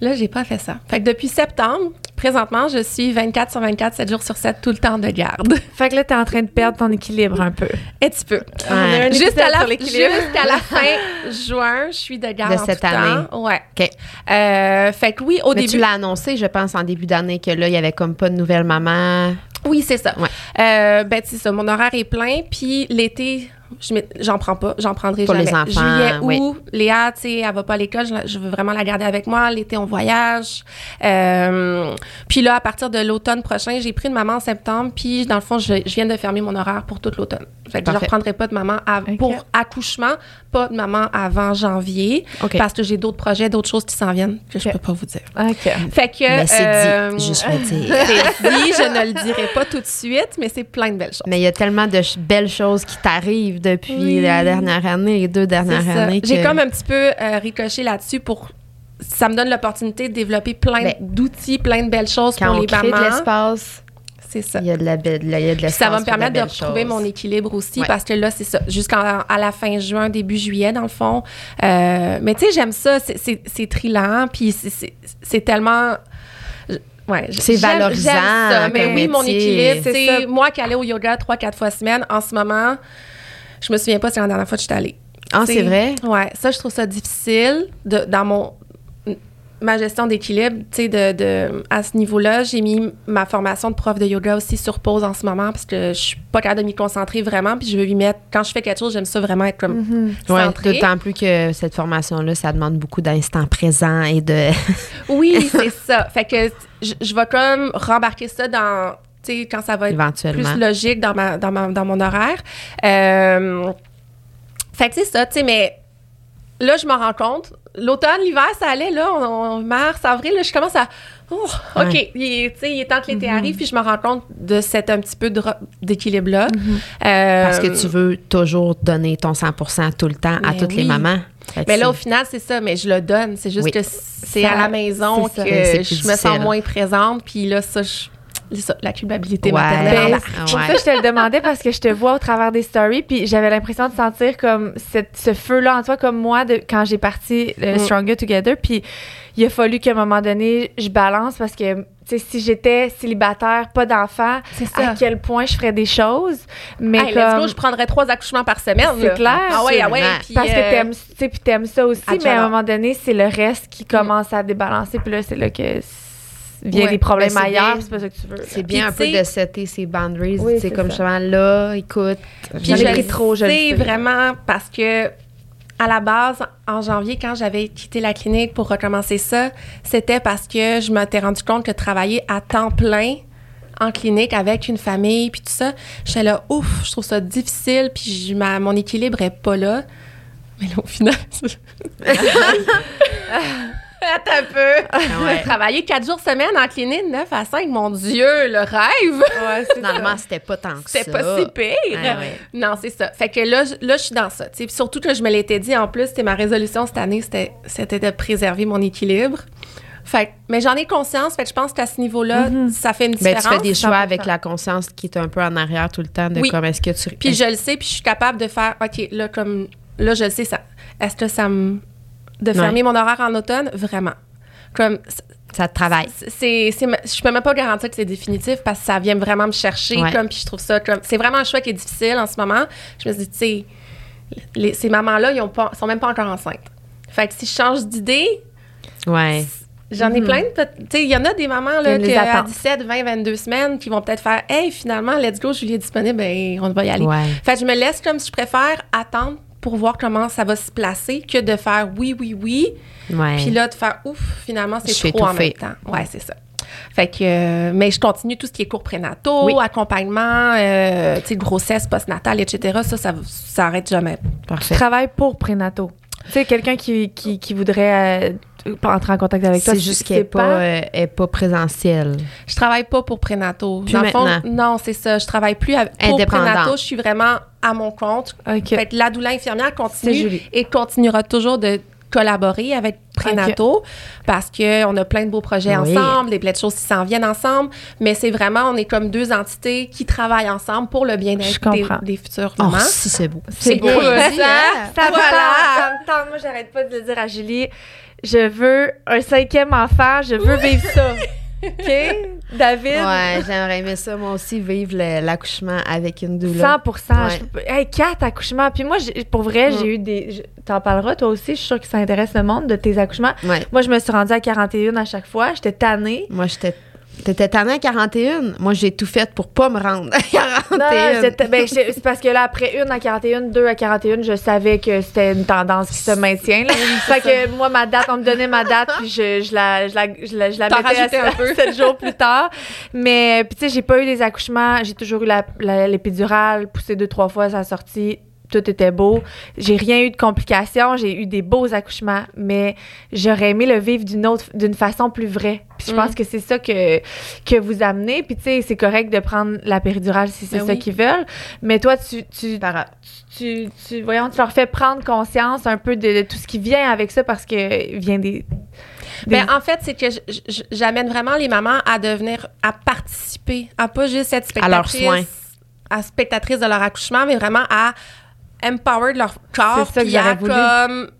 Là, j'ai pas fait ça. Fait que depuis septembre, présentement, je suis 24 sur 24, 7 jours sur 7, tout le temps de garde. <laughs> Fait que là, t'es en train de perdre ton équilibre un peu. Un petit peu. Un Jusqu'à la, jusqu'à la fin <laughs> juin, je suis de garde De cette tout année. temps. Ouais. OK. Euh, fait que oui, au Mais début. tu l'as annoncé, je pense, en début d'année, que là, il y avait comme pas de nouvelle maman. Oui, c'est ça. Ouais. Euh, ben, c'est ça. Mon horaire est plein. Puis l'été, j'en prends pas. J'en prendrai Pour les jamais. enfants, Juillet, oui. août, Léa, tu sais, elle va pas à l'école. Je, veux vraiment la garder avec moi. L'été, on voyage. Euh, puis là, à partir de l'automne prochain, j'ai pris une maman en septembre. Puis, dans le fond, je, je viens de fermer mon horaire pour toute l'automne. Fait que je ne reprendrai pas de maman à- pour accouchement, pas de maman avant janvier. Parce que j'ai d'autres projets, d'autres choses qui s'en viennent que je peux pas vous dire. OK. Fait que. Mais c'est euh, dit. Dire. <laughs> c'est dit, je ne le dirai pas tout de suite, mais c'est plein de belles choses. Mais il y a tellement de ch- belles choses qui t'arrivent depuis Oui. la dernière année, les deux C'est dernières ça. années. J'ai que- comme un petit peu euh, ricoché là-dessus pour. Ça me donne l'opportunité de développer plein Ben, d'outils, plein de belles choses quand pour on les crée de mamans. l'espace, C'est ça. il y a de la belle, il y a de ça va me permettre de retrouver mon équilibre aussi Ouais. parce que là, c'est ça. Jusqu'à la fin juin, début juillet, dans le fond. Euh, mais tu sais, j'aime ça. C'est- trillant. Puis c'est- tellement. Ouais, C'est valorisant ça. Mais oui, mon équilibre, C'est moi qui allais au yoga trois, quatre fois semaine. En ce moment, je me souviens pas si c'est la dernière fois que je suis allée. Ah, c'est vrai? Ouais, ça, je trouve ça difficile de, dans mon ma gestion d'équilibre, tu sais, de, de, à ce niveau-là, j'ai mis ma formation de prof de yoga aussi sur pause en ce moment parce que je suis pas capable de m'y concentrer vraiment, puis je veux y mettre, quand je fais quelque chose, j'aime ça vraiment être comme Ouais, centrée. d'autant plus que cette formation-là, ça demande beaucoup d'instants présents et de. <laughs> Oui, c'est ça. Fait que je, je vais comme rembarquer ça dans, tu sais, quand ça va être plus logique dans, ma, dans, ma- dans mon horaire. Euh, fait que c'est ça, tu sais, mais là, je me rends compte. L'automne, l'hiver, ça allait, là, on, on- mars, avril, là, je commence à. Oh, OK, Ouais. il, est- tu sais, il est temps que l'été arrive, puis je me rends compte de cet un petit peu d'équilibre-là. Euh, Parce que tu veux toujours donner ton 100% tout le temps à toutes les mamans. Mais là, au final, c'est ça, mais je le donne. C'est juste Oui. que c'est à la maison que je me sens moins présente, puis là, ça, je- ça, la culpabilité Ouais. maternelle. Ben, embarque. c'est pour Ouais. ça que je te le demandais parce que je te vois au travers des stories puis j'avais l'impression de sentir comme cette- ce feu-là en toi comme moi de quand j'ai parti le Mm. Stronger Together puis il a fallu qu'à un moment donné je balance parce que si j'étais célibataire pas d'enfant à quel point je ferais des choses? Mais Hey, let's comme go, je prendrais trois accouchements par semaine. C'est clair. Ah ouais, ah ouais. Parce que euh, t'aimes tu sais puis t'aimes ça aussi mais à un moment donné c'est le reste qui commence à débalancer puis là c'est là que vient Ouais. des problèmes Ben, ailleurs c'est pas ça que tu veux là. C'est bien Puis, un peu de setter ses boundaries. Oui, c'est comme ça. justement là, écoute. Puis J'en ai je pris trop, je sais sais. vraiment parce que à la base, en janvier, quand j'avais quitté la clinique pour recommencer ça, c'était parce que je m'étais rendu compte que travailler à temps plein en clinique avec une famille, puis tout ça. J'étais là, ouf, je trouve ça difficile, puis je- ma- mon équilibre est pas là. Mais là, au final, <laughs> <laughs> Attends un peu. Ah ouais. Travailler quatre jours semaine en clinique, 9 à 5, mon Dieu, le rêve! Ouais, c'était pas tant que ça. C'était pas si pire. Ah ouais. Non, c'est ça. Fait que là, je- là, je suis dans ça. tu sais. Puis surtout que je me l'étais dit, en plus, c'était ma résolution cette année, c'était, c'était de préserver mon équilibre. Fait que- mais j'en ai conscience. Fait que je pense qu'à ce niveau-là, ça fait une Ben, différence. tu fais des choix 100%. avec la conscience qui est un peu en arrière tout le temps de Oui. comme est-ce que tu. Puis je le sais, puis je suis capable de faire, OK, là, comme, là, je le sais, ça, est-ce que ça me. De fermer mon horaire en automne, vraiment. Comme, ça te travaille. c'est, c'est, je peux même pas garantir que c'est définitif parce que ça vient vraiment me chercher, Ouais. comme, puis je trouve ça comme. C'est vraiment un choix qui est difficile en ce moment. Je me dis, tu sais, les- ces mamans-là, ils ont pas, sont même pas encore enceintes. Fait que si je change d'idée, Ouais. J'en ai plein. de Tu sais, il y en a des mamans là, que, à attentes. 17, 20, 22 semaines qui vont peut-être faire Hey, finalement, let's go, Julie est disponible, ben, on va y aller. Ouais. Fait que je me laisse comme si je préfère attendre pour voir comment ça va se placer que de faire oui, oui, oui. Ouais. Puis là, de faire ouf, finalement, Je c'est trop en même temps. Ouais, c'est ça. Fait que, euh, mais je continue tout ce qui est cours prénataux, Oui. accompagnement, euh, tu sais, grossesse, postnatale, etc. Ça, ça, ça arrête jamais. Parfait. travailles pour prénato. Tu sais, quelqu'un qui, qui, qui voudrait euh, entrer en contact avec toi, C'est juste qu'elle n'est pas, euh, est pas présentielle. Je travaille pas pour prénataux. Plus Dans le fond, maintenant. non, c'est ça. Je travaille plus avec, pour Indépendante. prénataux. Je suis vraiment à mon compte. OK. Fait que la doula infirmière continue et continuera toujours de collaborer avec Prénato parce qu'on a plein de beaux projets Oui. ensemble, des plein de choses qui s'en viennent ensemble, mais c'est vraiment, on est comme deux entités qui travaillent ensemble pour le bien-être des, des futurs Oh, mamans. si c'est beau. C'est beau, beau, ça. Ça <laughs> Voilà. ça me tente. Moi, j'arrête pas de le dire à Julie. Je veux un cinquième enfant. Je veux vivre ça. <laughs> OK? David? Ouais, j'aimerais aimer ça, moi aussi, vivre l'accouchement avec une doula. 100 Ouais. Je Hey, quatre accouchements. Puis moi, j'ai- pour vrai, Mm. j'ai eu des. T'en parleras, toi aussi. Je suis sûre que ça intéresse le monde de tes accouchements. Ouais. Moi, je me suis rendue à 41 à chaque fois. J'étais tannée. Moi, j'étais. T'étais tannée à 41. Moi, j'ai tout fait pour pas me rendre à 41. Non, non, j'étais- ben, c'est parce que là, après une à 41, deux à 41, je savais que c'était une tendance qui se maintient. Là. <laughs> fait que moi, ma date, on me donnait ma date, puis je, je la, je la, je la, je la mettais à, un peu. sept jours plus tard. Mais, puis tu sais, j'ai pas eu des accouchements. J'ai toujours eu l'épidurale, poussée deux, trois fois, ça a sorti. Tout était beau. J'ai rien eu de complications. J'ai eu des beaux accouchements, mais j'aurais aimé le vivre d'une autre, d'une façon plus vraie. Puis je Mm. pense que c'est ça que, que vous amenez. Puis tu sais, c'est correct de prendre la péridurale si c'est Ben ça oui. qu'ils veulent. Mais toi, tu, tu, tu, tu, voyons, tu leur fais prendre conscience un peu de, de tout ce qui vient avec ça parce que vient des. des- Ben, en fait, c'est que j'amène vraiment les mamans à devenir, à participer, à pas juste être À leurs spectatrice, soins. à spectatrice de leur accouchement, mais vraiment à empower de leur corps, C'est ça que j'aurais voulu. comme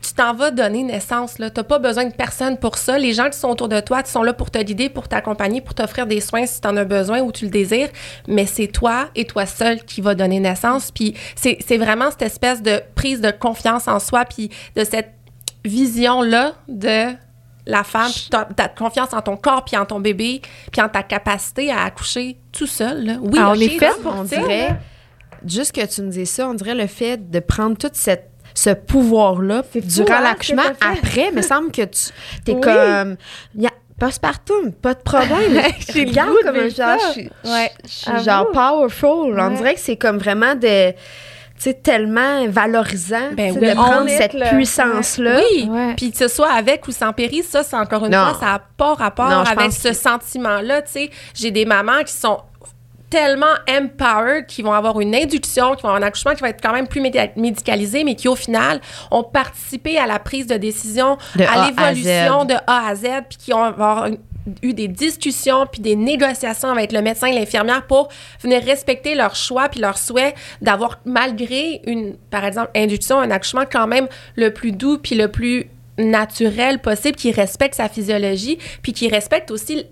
tu t'en vas donner naissance là, t'as pas besoin de personne pour ça. Les gens qui sont autour de toi, qui sont là pour te guider, pour t'accompagner, pour t'offrir des soins si t'en as besoin ou tu le désires, mais c'est toi et toi seul qui va donner naissance. Puis c'est c'est vraiment cette espèce de prise de confiance en soi, puis de cette vision là de la femme, puis ta, ta confiance en ton corps, puis en ton bébé, puis en ta capacité à accoucher tout seul. Là. Oui, Ah, on est fait pour on tu dirait, juste que tu me dis ça, on dirait le fait de prendre toute cette ce pouvoir-là durant hein, l'accouchement. Après, il me semble que tu es Oui. comme. Y a, Postpartum, pas de problème. <laughs> Le Regarde comme un genre, je suis, Ouais. je suis Avoue. genre powerful. On dirait que c'est comme vraiment de, tu sais, tellement valorisant Ben oui. de prendre cette là. puissance-là. Oui, Ouais. puis que ce soit avec ou sans péri, ça, c'est encore une Non. fois, ça n'a pas rapport Non, je avec ce que- sentiment-là. Tu sais, j'ai des mamans qui sont tellement empowered, qui vont avoir une induction, qui vont avoir un accouchement qui va être quand même plus médi- médicalisé, mais qui, au final, ont participé à la prise de décision, De à l'évolution de A à Z, puis qui ont avoir une- eu des discussions puis des négociations avec le médecin et l'infirmière pour venir respecter leurs choix puis leurs souhaits d'avoir malgré une par exemple induction un accouchement quand même le plus doux puis le plus naturel possible qui respecte sa physiologie puis qui respecte aussi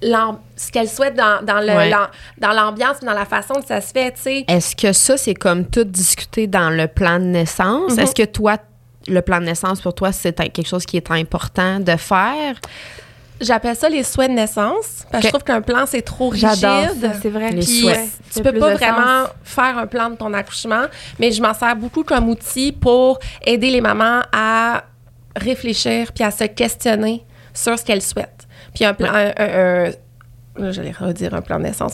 ce qu'elle souhaite dans, dans le- Ouais. dans l'ambiance dans la façon que ça se fait tu sais Est-ce que ça, c'est comme tout discuté dans le plan de naissance? Mhm. Est-ce que toi, le plan de naissance, pour toi, c'est quelque chose qui est important de faire? j'appelle ça les souhaits de naissance parce que je trouve qu'un plan c'est trop rigide c'est vrai. Les Puis, souhaits. tu peux pas vraiment sens. faire un plan de ton accouchement, mais je m'en sers beaucoup comme outil pour aider les mamans à réfléchir puis à se questionner sur ce qu'elles souhaitent. Puis un plan, un- un- un- là, j'allais redire un plan de naissance.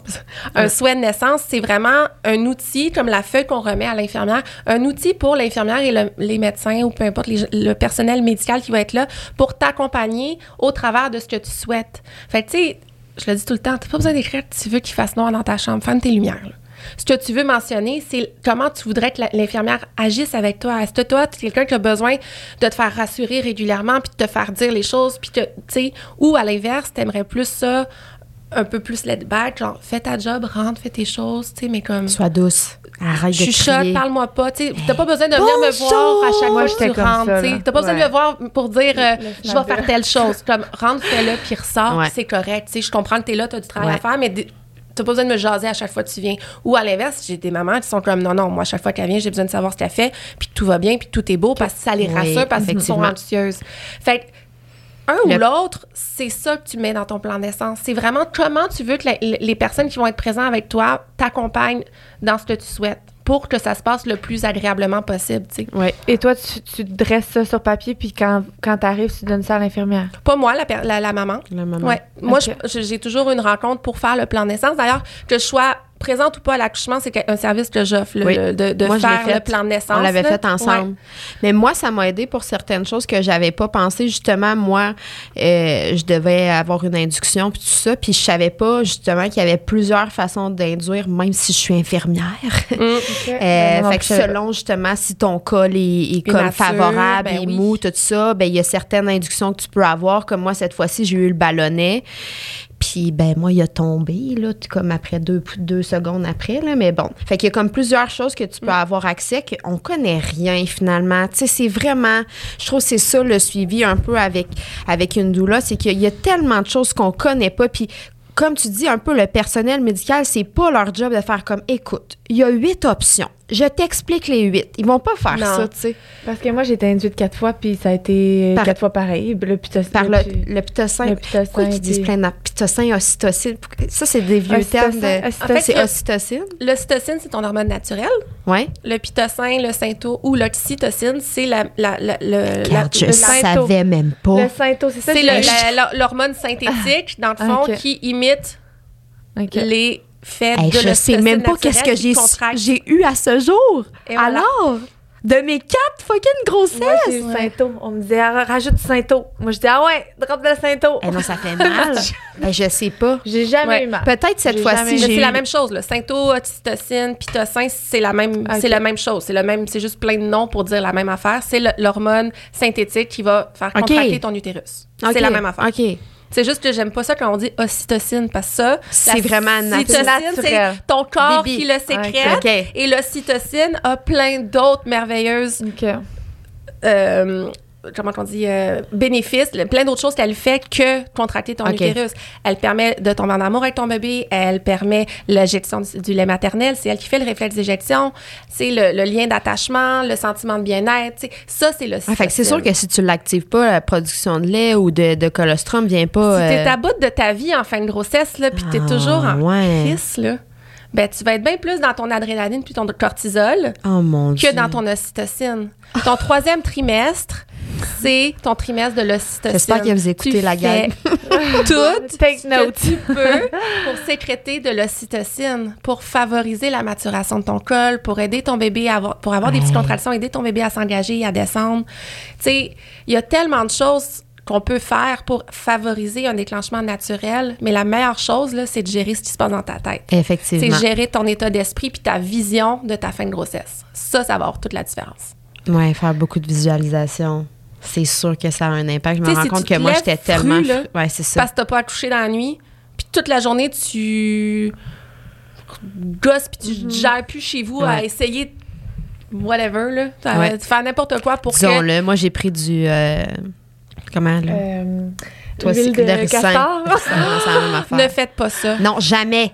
Un souhait de naissance, c'est vraiment un outil, comme la feuille qu'on remet à l'infirmière, un outil pour l'infirmière et le- les médecins ou peu importe les- le personnel médical qui va être là pour t'accompagner au travers de ce que tu souhaites. Fait que, tu sais, je le dis tout le temps, t'as pas besoin d'écrire tu veux qu'il fasse noir dans ta chambre. Ferme tes lumières. là. Ce que tu veux mentionner, c'est comment tu voudrais que l'infirmière agisse avec toi. Est-ce que toi, tu es quelqu'un qui a besoin de te faire rassurer régulièrement, puis de te faire dire les choses, puis tu sais, ou à l'inverse, t'aimerais plus ça, un peu plus let back, genre, fais ta job, rentre, fais tes choses, tu sais, mais comme... Sois douce. Arrête de Chuchote, crier. parle-moi pas. Tu sais, t'as pas besoin de venir me voir à chaque fois que tu rentres. tu sais. T'as pas besoin de me voir pour dire euh, je vais faire telle chose. Comme rentre, fais-le, puis ressors, c'est correct. Tu sais, je comprends que t'es là, t'as du travail à faire, mais t'as pas besoin de me jaser à chaque fois que tu viens. Ou à l'inverse, j'ai des mamans qui sont comme non, non, moi, à chaque fois qu'elle vient, j'ai besoin de savoir ce qu'elle fait, puis que tout va bien, puis que tout est beau, parce que ça les Oui, rassure, parce qu'elles sont anxieuses. Fait que, un ou l'autre, c'est ça que tu mets dans ton plan d'essence. C'est vraiment comment tu veux que la- les personnes qui vont être présentes avec toi t'accompagnent dans ce que tu souhaites pour que ça se passe le plus agréablement possible. tu sais. Ouais. Et toi, tu, tu dresses ça sur papier, puis quand, quand tu arrives, tu donnes ça à l'infirmière? Pas moi, la, la, la maman. La maman. Ouais. Moi, j'ai toujours une rencontre pour faire le plan de naissance. D'ailleurs, que je sois présente ou pas à l'accouchement, c'est un service que j'offre, Oui. de, Moi, faire fait. le plan de naissance. On l'avait fait ensemble. Ouais. Mais moi, ça m'a aidé pour certaines choses que j'avais pas pensé. Justement, moi, euh, je devais avoir une induction puis tout ça, puis je savais pas justement qu'il y avait plusieurs façons d'induire, même si je suis infirmière. Mm. <laughs> Euh, Ben, non, fait que selon justement si ton col est, est comme favorable, ben et oui. mou, tout ça, ben il y a certaines inductions que tu peux avoir. Comme moi cette fois-ci, j'ai eu le ballonnet. Puis ben moi, il a tombé là, comme après deux, deux secondes après là, mais bon. Fait qu'il y a comme plusieurs choses que tu peux avoir accès qu'on connaît rien finalement. Tu sais, c'est vraiment, je trouve que c'est ça le suivi un peu avec avec une doula, c'est qu'il y a tellement de choses qu'on connaît pas. Puis comme tu dis, un peu le personnel médical, c'est pas leur job de faire comme, écoute, il y a huit options. Je t'explique les huit. Ils vont pas faire Non. ça, tu sais. Parce que moi, j'ai été induite quatre fois, puis ça a été Par- quatre fois pareil. Le pitocin. Par le, le pitocin. le pitocin, Pourquoi ils disent plein de pitocin, ocytocine? Ça, c'est des vieux Ocytocine, termes de. ocytocine. En fait, c'est le- ocytocine. L'ocytocine, c'est ton hormone naturelle. Ouais. Le pitocin, le synto ou l'oxytocine, c'est la, la, la, le- la- Regarde, je le- savais même pas. Le synto, c'est ça? c'est l'hormone synthétique, dans le fond, Ok. qui imite les faits Hey, de je sais même pas qu'est-ce que j'ai eu à ce jour. Et voilà. Alors, de mes quatre fucking grossesses. Moi, j'ai eu. On me disait, ah, rajoute du synto. Moi, je dis, ah ouais, drop le synto. Eh non, ça fait mal. <laughs> Eh, je sais pas. J'ai jamais Ouais. eu mal. Peut-être cette fois-ci, c'est eu- la même chose, le synto, oxytocine, pitocin, c'est la même, c'est la même chose. C'est le même, c'est juste plein de noms pour dire la même affaire. C'est l'hormone synthétique qui va faire contracter ton utérus. C'est la même affaire. OK. C'est juste que j'aime pas ça quand on dit ocytocine parce que ça, C'est vraiment naturel. c'est ton corps Bibi. qui le sécrète. OK. Et l'ocytocine a plein d'autres merveilleuses euh, comment on dit, euh, bénéfices, le- plein d'autres choses qu'elle fait que contracter ton OK. utérus. Elle permet de tomber en amour avec ton bébé, elle permet la gestion du, du lait maternel, c'est elle qui fait le réflexe d'éjection, c'est le, le lien d'attachement, le sentiment de bien-être, tu ça c'est le Ah, fait c'est sûr que si tu l'actives pas, la production de lait ou de, de colostrum vient pas. Si t'es euh, à bout de ta vie en fin de grossesse, là, puis t'es Ah, toujours en ouais. crise, là, ben, tu vas être bien plus dans ton adrénaline puis ton cortisol Oh mon que Dieu. dans ton ocytocine. Ton troisième trimestre, c'est ton trimestre de l'ocytocine. J'espère que vous écoutez Tu la gang. fais <laughs> tout Take ce note. que tu peux <laughs> pour sécréter de l'ocytocine, pour favoriser la maturation de ton col, pour aider ton bébé à avoir, pour avoir des petites contractions, aider ton bébé à s'engager, à descendre. Tu sais, il y a tellement de choses qu'on peut faire pour favoriser un déclenchement naturel, mais la meilleure chose, là, c'est de gérer ce qui se passe dans ta tête. C'est Effectivement. gérer ton état d'esprit puis ta vision de ta fin de grossesse. Ça, ça va avoir toute la différence. Ouais, faire beaucoup de visualisation. C'est sûr que ça a un impact. Je me Tu rends si compte tu te que moi, j'étais fru, tellement. là, Ouais, c'est ça. Parce que t'as pas accouché dans la nuit, puis toute la journée, tu gosses puis tu gères plus chez vous à essayer whatever, là. à- Ouais. faire n'importe quoi pour que... Disons-le, moi, j'ai pris du. euh, comment, là? Euh, Toi, c'est de de ricin. castor. <laughs> Même affaire. Ne faites pas ça. Non, jamais.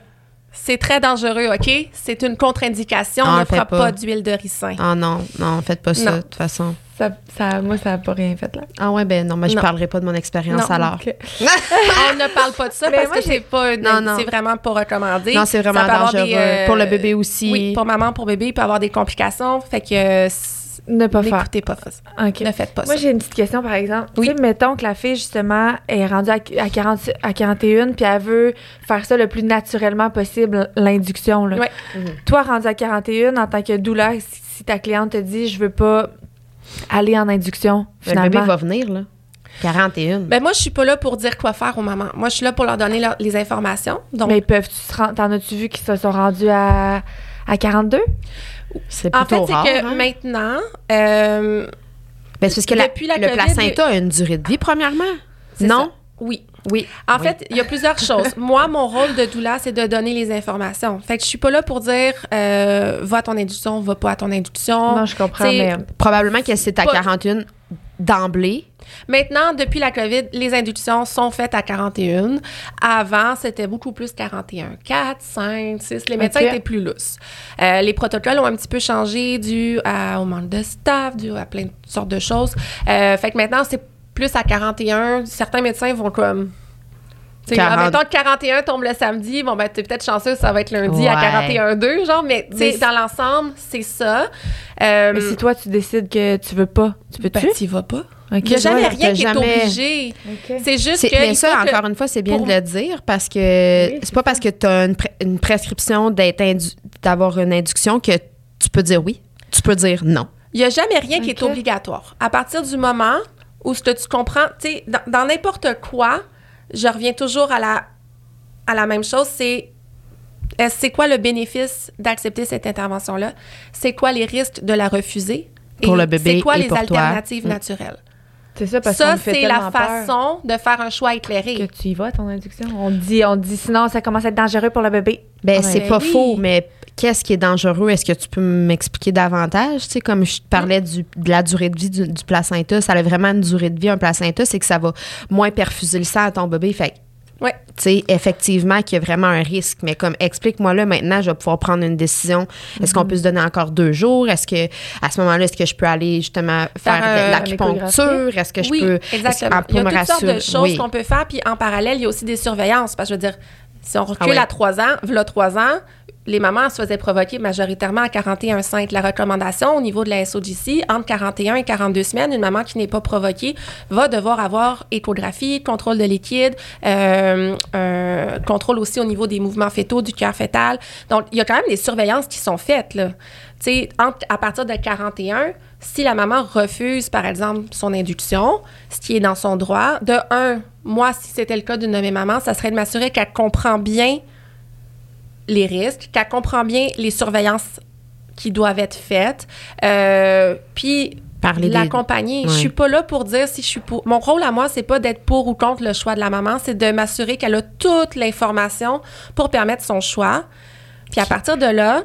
C'est très dangereux, OK? C'est une contre-indication. Ah, On on ne fera pas. pas, d'huile de ricin. Ah non, non, faites pas ça, de toute façon. Ça, ça, moi, ça n'a pas rien fait, là. Ah ouais, ben non, mais je Non. parlerai pas de mon expérience alors. <laughs> On ne parle pas de ça Mais parce moi, que c'est pas une- Non, non. c'est vraiment pas recommandé. Non, c'est vraiment dangereux. des, euh, Pour le bébé aussi. Oui, pour maman, pour bébé, il peut avoir des complications. Fait que euh, Ne pas faire. N'écoutez pas ça. Ne faites pas Moi, ça. j'ai une petite question, par exemple. Oui. Tu sais, mettons que la fille, justement, est rendue à, à, 40, à 41, puis elle veut faire ça le plus naturellement possible, l'induction. là. Ouais. Toi, rendue à 41, en tant que douleur, si, si ta cliente te dit « je veux pas aller en induction », Le bébé finalement... va venir, là. 41. Ben moi, je suis pas là pour dire quoi faire aux mamans. Moi, je suis là pour leur donner leur- les informations. Donc, Mais peuvent-tu se rendre... T'en as-tu vu qui se sont rendus à, à 42? C'est en fait, c'est que hein? maintenant, euh, Ben, c'est parce que depuis la le COVID, placenta a une durée de vie, premièrement. Non? ça. Oui. Oui. En Oui. fait, il y a plusieurs <laughs> choses. Moi, mon rôle de doula, c'est de donner les informations. Fait que je suis pas là pour dire euh, va à ton induction, va pas à ton induction. Non, je comprends, mais... Probablement que c'est à Pas- 41 d'emblée. Maintenant, depuis la COVID, les inductions sont faites à 41. Avant, c'était beaucoup plus 41. 4, 5, 6. Les médecins étaient plus lousses. Euh, les protocoles ont un petit peu changé dû à- au manque de staff, dû à plein de sortes de choses. Euh, fait que maintenant, c'est plus à 41. Certains médecins vont comme... Tu sais, 40. admettons que 41 tombe le samedi, bon, ben, t'es peut-être chanceux, ça va être lundi à Ouais. 41-2, genre, mais, tu sais, Mais dans l'ensemble, c'est ça. Euh, Mais si toi, tu décides que tu veux pas, tu peux-tu? ben, t'y vas pas. OK. Il n'y a jamais Ouais, rien qui jamais- est obligé. OK. C'est juste C'est- que. mais ça, que- encore une fois, c'est bien pour- de le dire parce que Oui, c'est pas parce que tu as une, pré- une prescription d'être indu- d'avoir une induction que tu peux dire oui. Tu peux dire non. Il n'y a jamais rien qui est obligatoire. À partir du moment où ce que tu comprends, tu sais, dans, dans n'importe quoi, je reviens toujours à la, à la même chose, c'est est-ce- c'est quoi le bénéfice d'accepter cette intervention-là? C'est quoi les risques de la refuser? Pour Et le bébé C'est quoi et les pour alternatives Mm. naturelles? C'est ça, parce Ça, c'est la peur façon de faire un choix éclairé. que tu y vas à ton induction? On dit, on dit sinon, ça commence à être dangereux pour le bébé. Ben, Ouais. c'est Ben pas oui. faux, mais qu'est-ce qui est dangereux? Est-ce que tu peux m'expliquer davantage? Tu sais, comme je te parlais du- de la durée de vie du, du placenta, ça a vraiment une durée de vie, un placenta, c'est que ça va moins perfuser le sang à ton bébé. Fait Ouais. tu sais, effectivement, qu'il y a vraiment un risque. Mais comme, explique-moi là, maintenant, je vais pouvoir prendre une décision. Est-ce qu'on peut se donner encore deux jours? Est-ce que, à ce moment-là, est-ce que je peux aller justement faire, Faire, euh, de l'acupuncture? Est-ce que je oui, peux. exactement. est-ce- Il y a toutes sortes de rassurer- choses oui. qu'on peut faire. Puis en parallèle, il y a aussi des surveillances. Parce que je veux dire, si on recule Ah oui. à 3 ans, voilà 3 ans, les mamans se faisaient provoquer majoritairement à 41,5. La recommandation au niveau de la SOGC, entre 41 et 42 semaines, une maman qui n'est pas provoquée va devoir avoir échographie, contrôle de liquide, euh, contrôle aussi au niveau des mouvements fétaux, du cœur fœtal. Donc, il y a quand même des surveillances qui sont faites. Là. Entre- à partir de 41, si la maman refuse, par exemple, son induction, ce qui est dans son droit, de un, moi, si c'était le cas d'une de mes ça serait de m'assurer qu'elle comprend bien les risques, qu'elle comprend bien les surveillances qui doivent être faites, euh, puis Parler des- l'accompagner. Je Ouais. suis pas là pour dire si je suis pour. Mon rôle à moi, c'est pas d'être pour ou contre le choix de la maman, c'est de m'assurer qu'elle a toute l'information pour permettre son choix. Puis à partir de là,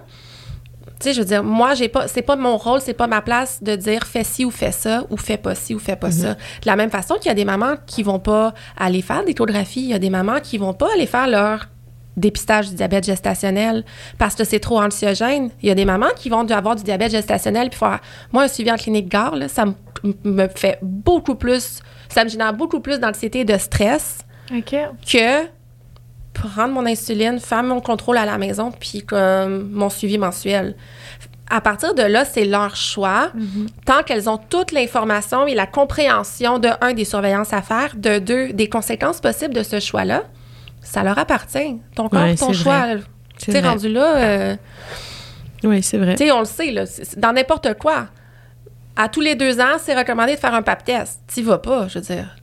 tu sais, je veux dire, moi, j'ai pas, c'est pas mon rôle, c'est pas ma place de dire fais ci ou fais ça ou fais pas ci ou fais pas ça. De la même façon qu'il y a des mamans qui vont pas aller faire d'échographie, il y a des mamans qui vont pas aller faire leur dépistage du diabète gestationnel parce que c'est trop anxiogène. Il y a des mamans qui vont avoir du diabète gestationnel puis faire moi un suivi en clinique gare là, ça me, fait beaucoup plus ça me génère beaucoup plus d'anxiété et de stress que prendre mon insuline, faire mon contrôle à la maison, puis comme mon suivi mensuel. À partir de là, c'est leur choix. Tant qu'elles ont toute l'information et la compréhension de un des surveillances à faire, de deux des conséquences possibles de ce choix-là, ça leur appartient. Ton corps, Ouais, ton choix. Tu sais, rendu là, euh, Oui, c'est vrai. tu sais, on le sait, là, dans n'importe quoi. À tous les deux ans, c'est recommandé de faire un pap test. T'y vas pas, je veux dire.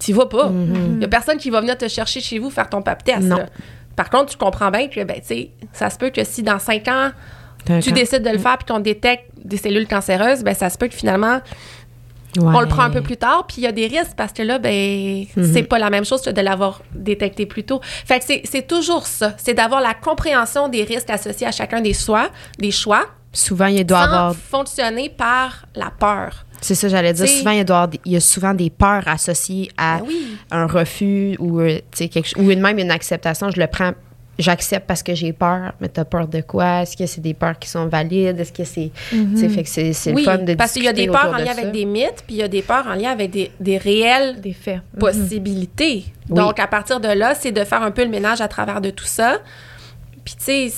T'y vas pas. Il y a personne qui va venir te chercher chez vous faire ton pap test. Non. là. Par contre, tu comprends bien que, ben, tu sais, ça se peut que si dans cinq ans, tu décides de le faire puis qu'on détecte des cellules cancéreuses, ben, ça se peut que finalement, Ouais. on le prend un peu plus tard, puis il y a des risques parce que là, ben, c'est pas la même chose que de l'avoir détecté plus tôt. Fait que c'est- toujours ça. C'est d'avoir la compréhension des risques associés à chacun des choix, des choix, Souvent, il doit sans avoir. fonctionner par la peur. C'est ça, j'allais dire. Souvent, il, doit il y a souvent des peurs associées à Ben oui. un refus ou, euh, quelque, ou une, même une acceptation. Je le prends, j'accepte parce que j'ai peur. Mais t'as peur de quoi? Est-ce que c'est des peurs qui sont valides? Est-ce que c'est. tu sais, Fait que c'est Oui, le fun de parce qu'il y a des peurs en lien ça. avec des mythes, puis il y a des peurs en lien avec des, des réelles Des faits. possibilités. Oui. Donc, à partir de là, c'est de faire un peu le ménage à travers de tout ça. Puis, tu sais,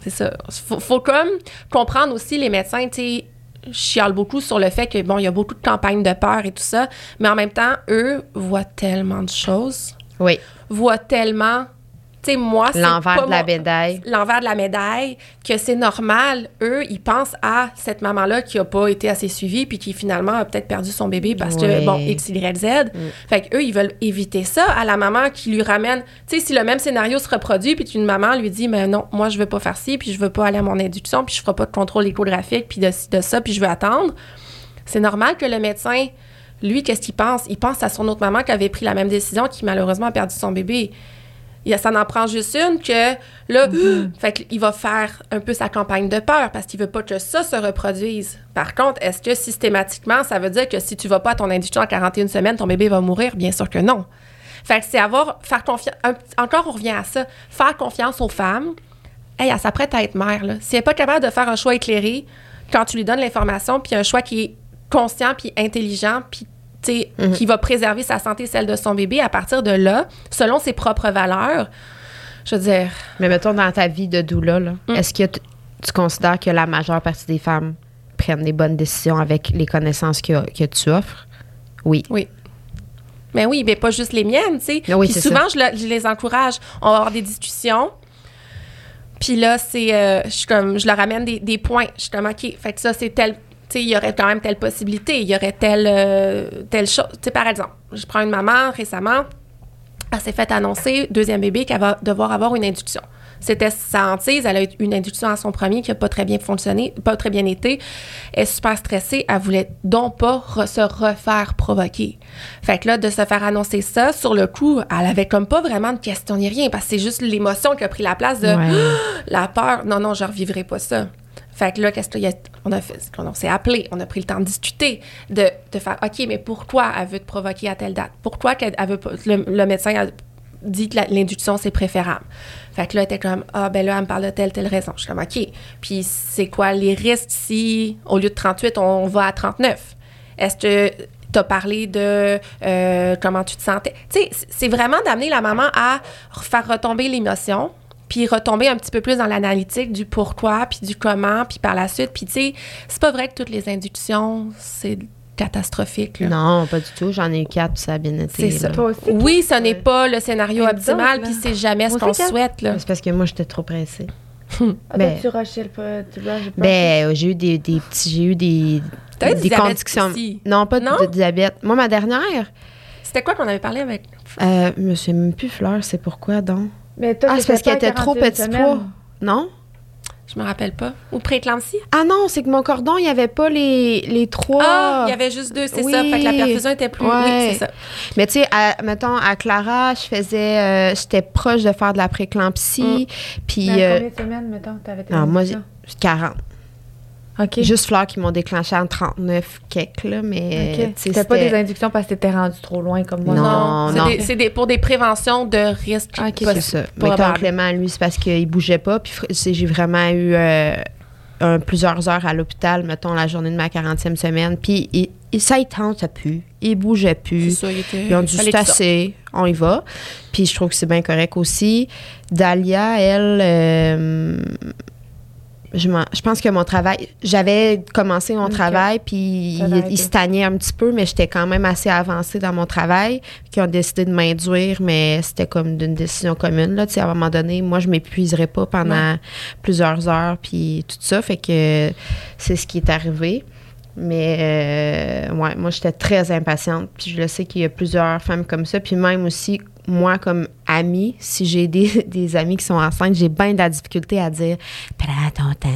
c'est- ça. Faut, faut comme comprendre aussi les médecins, tu sais, chialent beaucoup sur le fait que, bon, il y a beaucoup de campagnes de peur et tout ça, mais en même temps, eux voient tellement de choses, Oui. voient tellement. Sais, moi, c'est. L'envers de la médaille. L'envers de la médaille, que c'est normal. Eux, ils pensent à cette maman-là qui a pas été assez suivie puis qui finalement a peut-être perdu son bébé parce que, bon, X, Y, Z. Fait qu'eux, ils veulent éviter ça à la maman qui lui ramène. Tu sais, si le même scénario se reproduit puis qu'une maman lui dit, mais non, moi, je veux pas faire ci puis je veux pas aller à mon induction puis je ferai pas de contrôle échographique puis de, de ça puis je veux attendre. C'est normal que le médecin, lui, qu'est-ce qu'il pense? Il pense à son autre maman qui avait pris la même décision, qui malheureusement a perdu son bébé. Il ça n'en prend juste une que là, fait qu'il va faire un peu sa campagne de peur parce qu'il veut pas que ça se reproduise. Par contre, est-ce que systématiquement, ça veut dire que si tu vas pas à ton induction en 41 semaines, ton bébé va mourir? Bien sûr que non. Fait que c'est avoir, faire confiance, encore on revient à ça, faire confiance aux femmes. Hey, elle s'apprête à être mère, là. Si elle n'est pas capable de faire un choix éclairé, quand tu lui donnes l'information, puis un choix qui est conscient, puis intelligent, puis sais, qui va préserver sa santé, celle de son bébé, à partir de là, selon ses propres valeurs, je veux dire, Mais mettons, dans ta vie de doula, là, Mm. est-ce que tu considères que la majeure partie des femmes prennent des bonnes décisions avec les connaissances que, que tu offres? Oui. Mais oui, mais pas juste les miennes, tu sais. Oui, souvent, je, le- je les encourage. On va avoir des discussions. Puis là, c'est, euh, je, comme, je leur amène des, des points. Je suis comme, OK, fait que ça, c'est tel. Sais, il y aurait quand même telle possibilité. Il y aurait telle, euh, telle chose. Tu par exemple, je prends une maman récemment. Elle s'est fait annoncer, deuxième bébé, qu'elle va devoir avoir une induction. C'était sa hantise. Elle a eu une induction à son premier qui n'a pas très bien fonctionné, pas très bien été. Elle est super stressée. Elle voulait donc pas re- se refaire provoquer. Fait que là, de se faire annoncer ça, sur le coup, elle avait comme pas vraiment de question ni rien parce que c'est juste l'émotion qui a pris la place de Ouais. <gasps> la peur. Non, non, je revivrai pas ça. Fait que là, qu'est-ce a- on a fait? On s'est appelé, on a pris le temps de discuter, de, faire, OK, mais pourquoi elle veut te provoquer à telle date? Pourquoi qu'elle elle veut le, le médecin a dit que l'induction, c'est préférable? Fait que là, elle était comme, ah, ben là, elle me parle de telle, telle raison. Je suis comme, OK. Puis c'est quoi les risques si, au lieu de 38, on va à 39? Est-ce que tu as parlé de euh, comment tu te sentais? Tu sais, c'est vraiment d'amener la maman à faire retomber l'émotion, puis retomber un petit peu plus dans l'analytique du pourquoi, puis du comment, puis par la suite. Puis tu sais, c'est pas vrai que toutes les inductions, c'est catastrophique. là. Non, pas du tout. J'en ai eu quatre, puis ça a bien été. C'est ça. Oui, ce n'est pas le scénario optimal, puis c'est jamais ce qu'on Kat. souhaite. Là. C'est parce que moi, j'étais trop pressée. Ah, Ben- toi, tu rushais le pas- tu pas. Ben, euh, j'ai eu des, des petits. J'ai eu des. Des diabète conditions. aussi. Non, pas Non? de diabète. Moi, ma dernière, C'était quoi qu'on avait parlé avec? euh, je me même plus, Fleur, c'est pourquoi donc? Mais toi, Ah, c'est parce qu'elle à était trop 41 petit poids. Non? Je me rappelle pas. Ou préclampsie? Ah non, c'est que mon cordon, il n'y avait pas les, les trois. Ah, il y avait juste deux, c'est Oui. ça. Fait que la perfusion était plus. Oui, Ouais. c'est ça. Mais tu sais, mettons, à Clara, je faisais. euh, J'étais proche de faire de la préclampsie. Puis. Mais à euh, combien de semaines, mettons, t'avais tes non, moi, inductions? j'ai 40. Juste Fleur qui m'ont déclenché en 39 quelques, là, mais. OK. tu sais, C'était pas des inductions parce que t'étais rendu trop loin comme moi. Non, c'est non. des- c'est des- pour des préventions de risques. Ah, ok, C'est ça. Mais ton Clément, lui, c'est parce qu'il bougeait pas. Puis j'ai vraiment eu euh, un- plusieurs heures à l'hôpital, mettons, la journée de ma 40e semaine. Puis il, il- ça, il tente, ça pue. Il bougeait C'est plus. ça, il était. Ils ont dû se tasser. On y va. Puis je trouve que c'est bien correct aussi. Dalia, elle, euh, je, je pense que mon travail, j'avais commencé mon travail, puis il, il se tagnait un petit peu, mais j'étais quand même assez avancée dans mon travail. Qui ont décidé de m'induire, mais c'était comme d'une décision commune. Là, Tu sais, à un moment donné, moi, je m'épuiserais pas pendant plusieurs heures, puis tout ça. Fait que c'est ce qui est arrivé. Mais euh, ouais, moi, j'étais très impatiente. Puis je le sais qu'il y a plusieurs femmes comme ça. Puis même aussi, moi, comme amie, si j'ai des, <laughs> des amis qui sont enceintes, j'ai bien de la difficulté à dire Prends ton temps,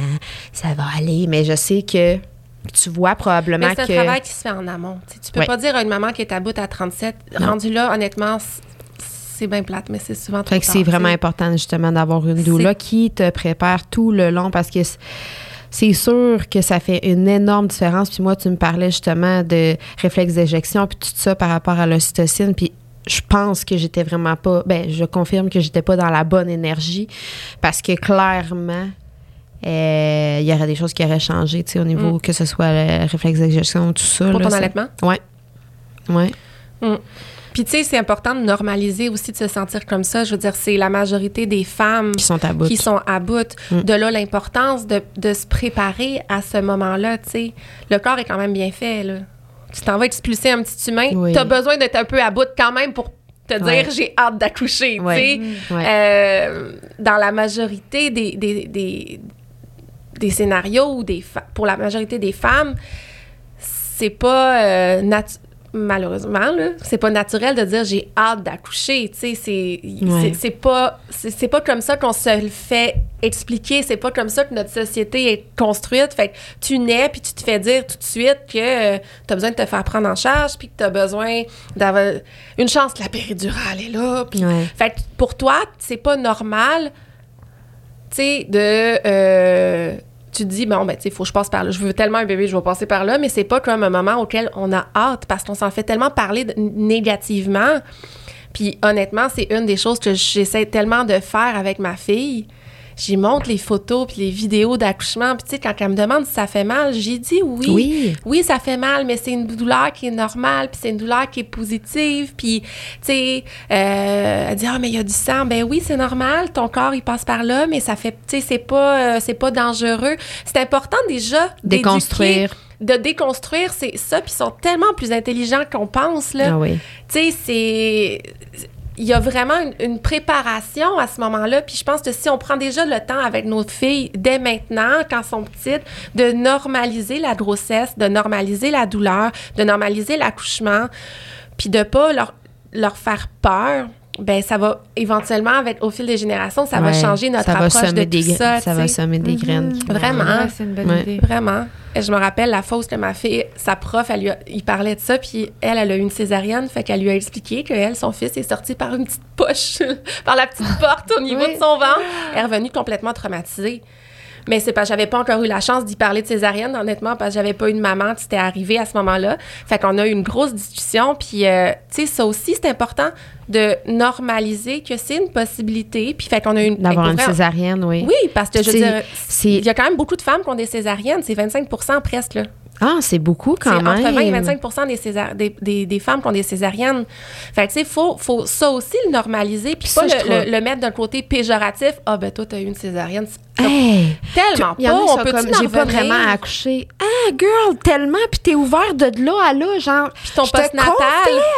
ça va aller. Mais je sais que tu vois probablement Mais c'est un que. travail qui se fait en amont. Tu sais, tu peux Ouais. pas dire à une maman qui est à bout à 37, Non. rendu là, honnêtement, c'est bien plate, mais c'est souvent trop Fait que c'est vraiment important justement d'avoir une doula qui te prépare tout le long parce que c'est sûr que ça fait une énorme différence. Puis moi, tu me parlais justement de réflexe d'éjection puis tout ça par rapport à l'ocytocine. Puis je pense que j'étais vraiment pas. Ben, je confirme que j'étais pas dans la bonne énergie parce que clairement. euh, Il y aurait des choses qui auraient changé, tu sais, au niveau que ce soit le réflexe d'éjection, tout ça. Mm. Pour là, ton allaitement? Ouais. Ouais. Mm. Puis tu sais, c'est important de normaliser aussi de se sentir comme ça. Je veux dire, c'est la majorité des femmes Qui sont à bout. qui sont à bout. Mm. De là, l'importance de, de se préparer à ce moment-là, tu sais. Le corps est quand même bien fait, là. Tu t'en vas expulser un petit humain, Oui. t'as besoin d'être un peu à bout quand même pour te dire Ouais. j'ai hâte d'accoucher, tu sais. Ouais. Euh, dans la majorité des, des, des, des scénarios ou des pour la majorité des femmes, c'est pas euh, natu- malheureusement là, c'est pas naturel de dire j'ai hâte d'accoucher, tu sais, c'est Ouais. c'est- pas c'est pas comme ça qu'on se le fait expliquer, c'est pas comme ça que notre société est construite, fait que tu nais puis tu te fais dire tout de suite que tu as besoin de te faire prendre en charge puis que tu as besoin d'avoir une chance que la péridurale est là, Ouais. fait que pour toi, c'est pas normal, tu sais, de. euh, tu te dis, bon, ben, tu sais, faut que je passe par là. Je veux tellement un bébé, je vais passer par là, mais c'est pas comme un moment auquel on a hâte parce qu'on s'en fait tellement parler négativement. Puis honnêtement, c'est une des choses que j'essaie tellement de faire avec ma fille. J'y montre les photos puis les vidéos d'accouchement. Puis tu sais, quand elle me demande si ça fait mal, j'ai dit oui. Oui. Oui, ça fait mal, mais c'est une douleur qui est normale, puis c'est une douleur qui est positive. Puis, tu sais, euh, elle dit Ah, mais il y a du sang. Ben oui, c'est normal, ton corps, il passe par là, mais ça fait, tu sais, c'est pas, euh, c'est pas dangereux. C'est important déjà Déconstruire. De déconstruire, c'est ça, puis ils sont tellement plus intelligents qu'on pense, là. Ah oui. Tu sais, c'est. Il y a vraiment une, une préparation à ce moment-là. Puis je pense que si on prend déjà le temps avec nos filles dès maintenant, quand elles sont petites, de normaliser la grossesse, de normaliser la douleur, de normaliser l'accouchement, puis de pas leur, leur faire peur, ben ça va éventuellement, avec, au fil des générations, ça va changer notre ça va approche de semer tout des, ça. va semer des graines. vont- Vraiment. Ouais, c'est une bonne Ouais. idée. Vraiment. Je me rappelle la fausse que ma fille, sa prof, elle lui a- il parlait de ça, puis elle, elle a eu une césarienne, fait qu'elle lui a expliqué que elle, son fils est sorti par une petite poche, <laughs> par la petite porte au niveau Oui. de son ventre. Elle est revenue complètement traumatisée. Mais c'est parce que j'avais pas encore eu la chance d'y parler de césarienne, honnêtement, parce que j'avais pas eu de maman qui était arrivée à ce moment-là. Fait qu'on a eu une grosse discussion, puis, euh, tu sais, ça aussi, c'est important de normaliser que c'est une possibilité, puis fait qu'on a une... D'avoir une césarienne, oui. Oui, parce que je veux dire, il y a quand même beaucoup de femmes qui ont des césariennes, c'est 25% presque, là. Ah, c'est beaucoup quand même. entre 20 et 25 des, césar- des, des, des femmes qui ont des césariennes. Fait que, tu sais, faut, faut ça aussi le normaliser, puis Ça, pas je le, trouve- le- le mettre d'un côté péjoratif. Ah, ben, toi, t'as eu une césarienne. Hey! tellement pas. On peut j'ai pas vraiment accouché. Ah, girl, tellement, puis t'es ouvert de là à là, genre, Puis ton postnatal.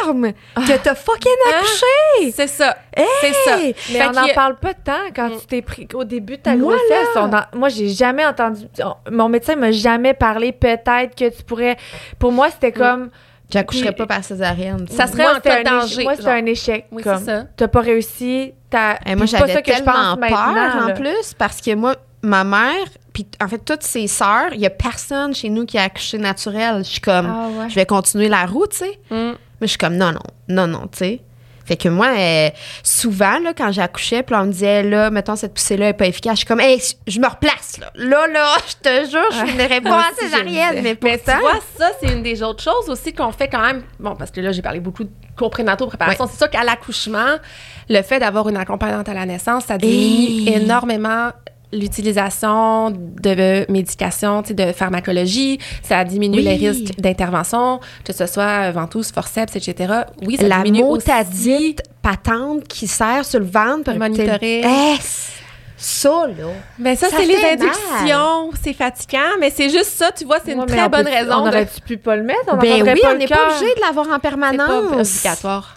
confirme que t'as fucking Hein? accouché. C'est ça. Hey! C'est ça. Mais Fait on n'en parle pas tant quand tu t'es pris au début de ta Moi, grossesse. là. On en- moi, j'ai jamais entendu. on- Mon médecin m'a jamais parlé. Peut-être que tu pourrais. Pour moi, c'était comme. J'accoucherais pas par césarienne. Ça serait moi, en cas de danger, Moi, c'était genre. un échec. Oui, comme, c'est ça. T'as pas réussi. T'as. Et moi, c'est j'avais ça que je pense tellement peur en plus parce que moi, ma mère, puis en fait, toutes ses sœurs, il y a personne chez nous qui a accouché naturel. Je suis comme, Ah ouais. je vais continuer la route, tu sais. Mm. Mais je suis comme, non, non, non, non, tu sais. Fait que moi, euh, souvent, là, quand j'accouchais, puis on me disait, là, mettons, cette poussée-là est pas efficace, je suis comme, hey, je me replace, là. Là, là, <laughs> je te jure, je finirais pas le césarienne, mais Mais tu pourtant... vois, ça, c'est une des autres choses aussi qu'on fait quand même. Bon, parce que là, j'ai parlé beaucoup de cours prénataux, préparation. C'est sûr qu'à l'accouchement, le fait d'avoir une accompagnante à la naissance, ça diminue Hey. énormément l'utilisation de médication, tu sais, de pharmacologie, ça diminue Oui. les risques d'intervention, que ce soit ventouse, forceps, etc. Oui, ça la diminue aussi. motadite patente qui sert sur le ventre pour Monitorer. Eh, ça, là? Ben ça, Ça c'est les inductions, c'est fatigant, mais c'est juste ça, tu vois, c'est une Ouais, mais très on bonne peut- raison. On de- aurait-tu pu pas le mettre? On Ben oui, pas on n'est pas obligé de l'avoir en C'est permanence. pas obligatoire.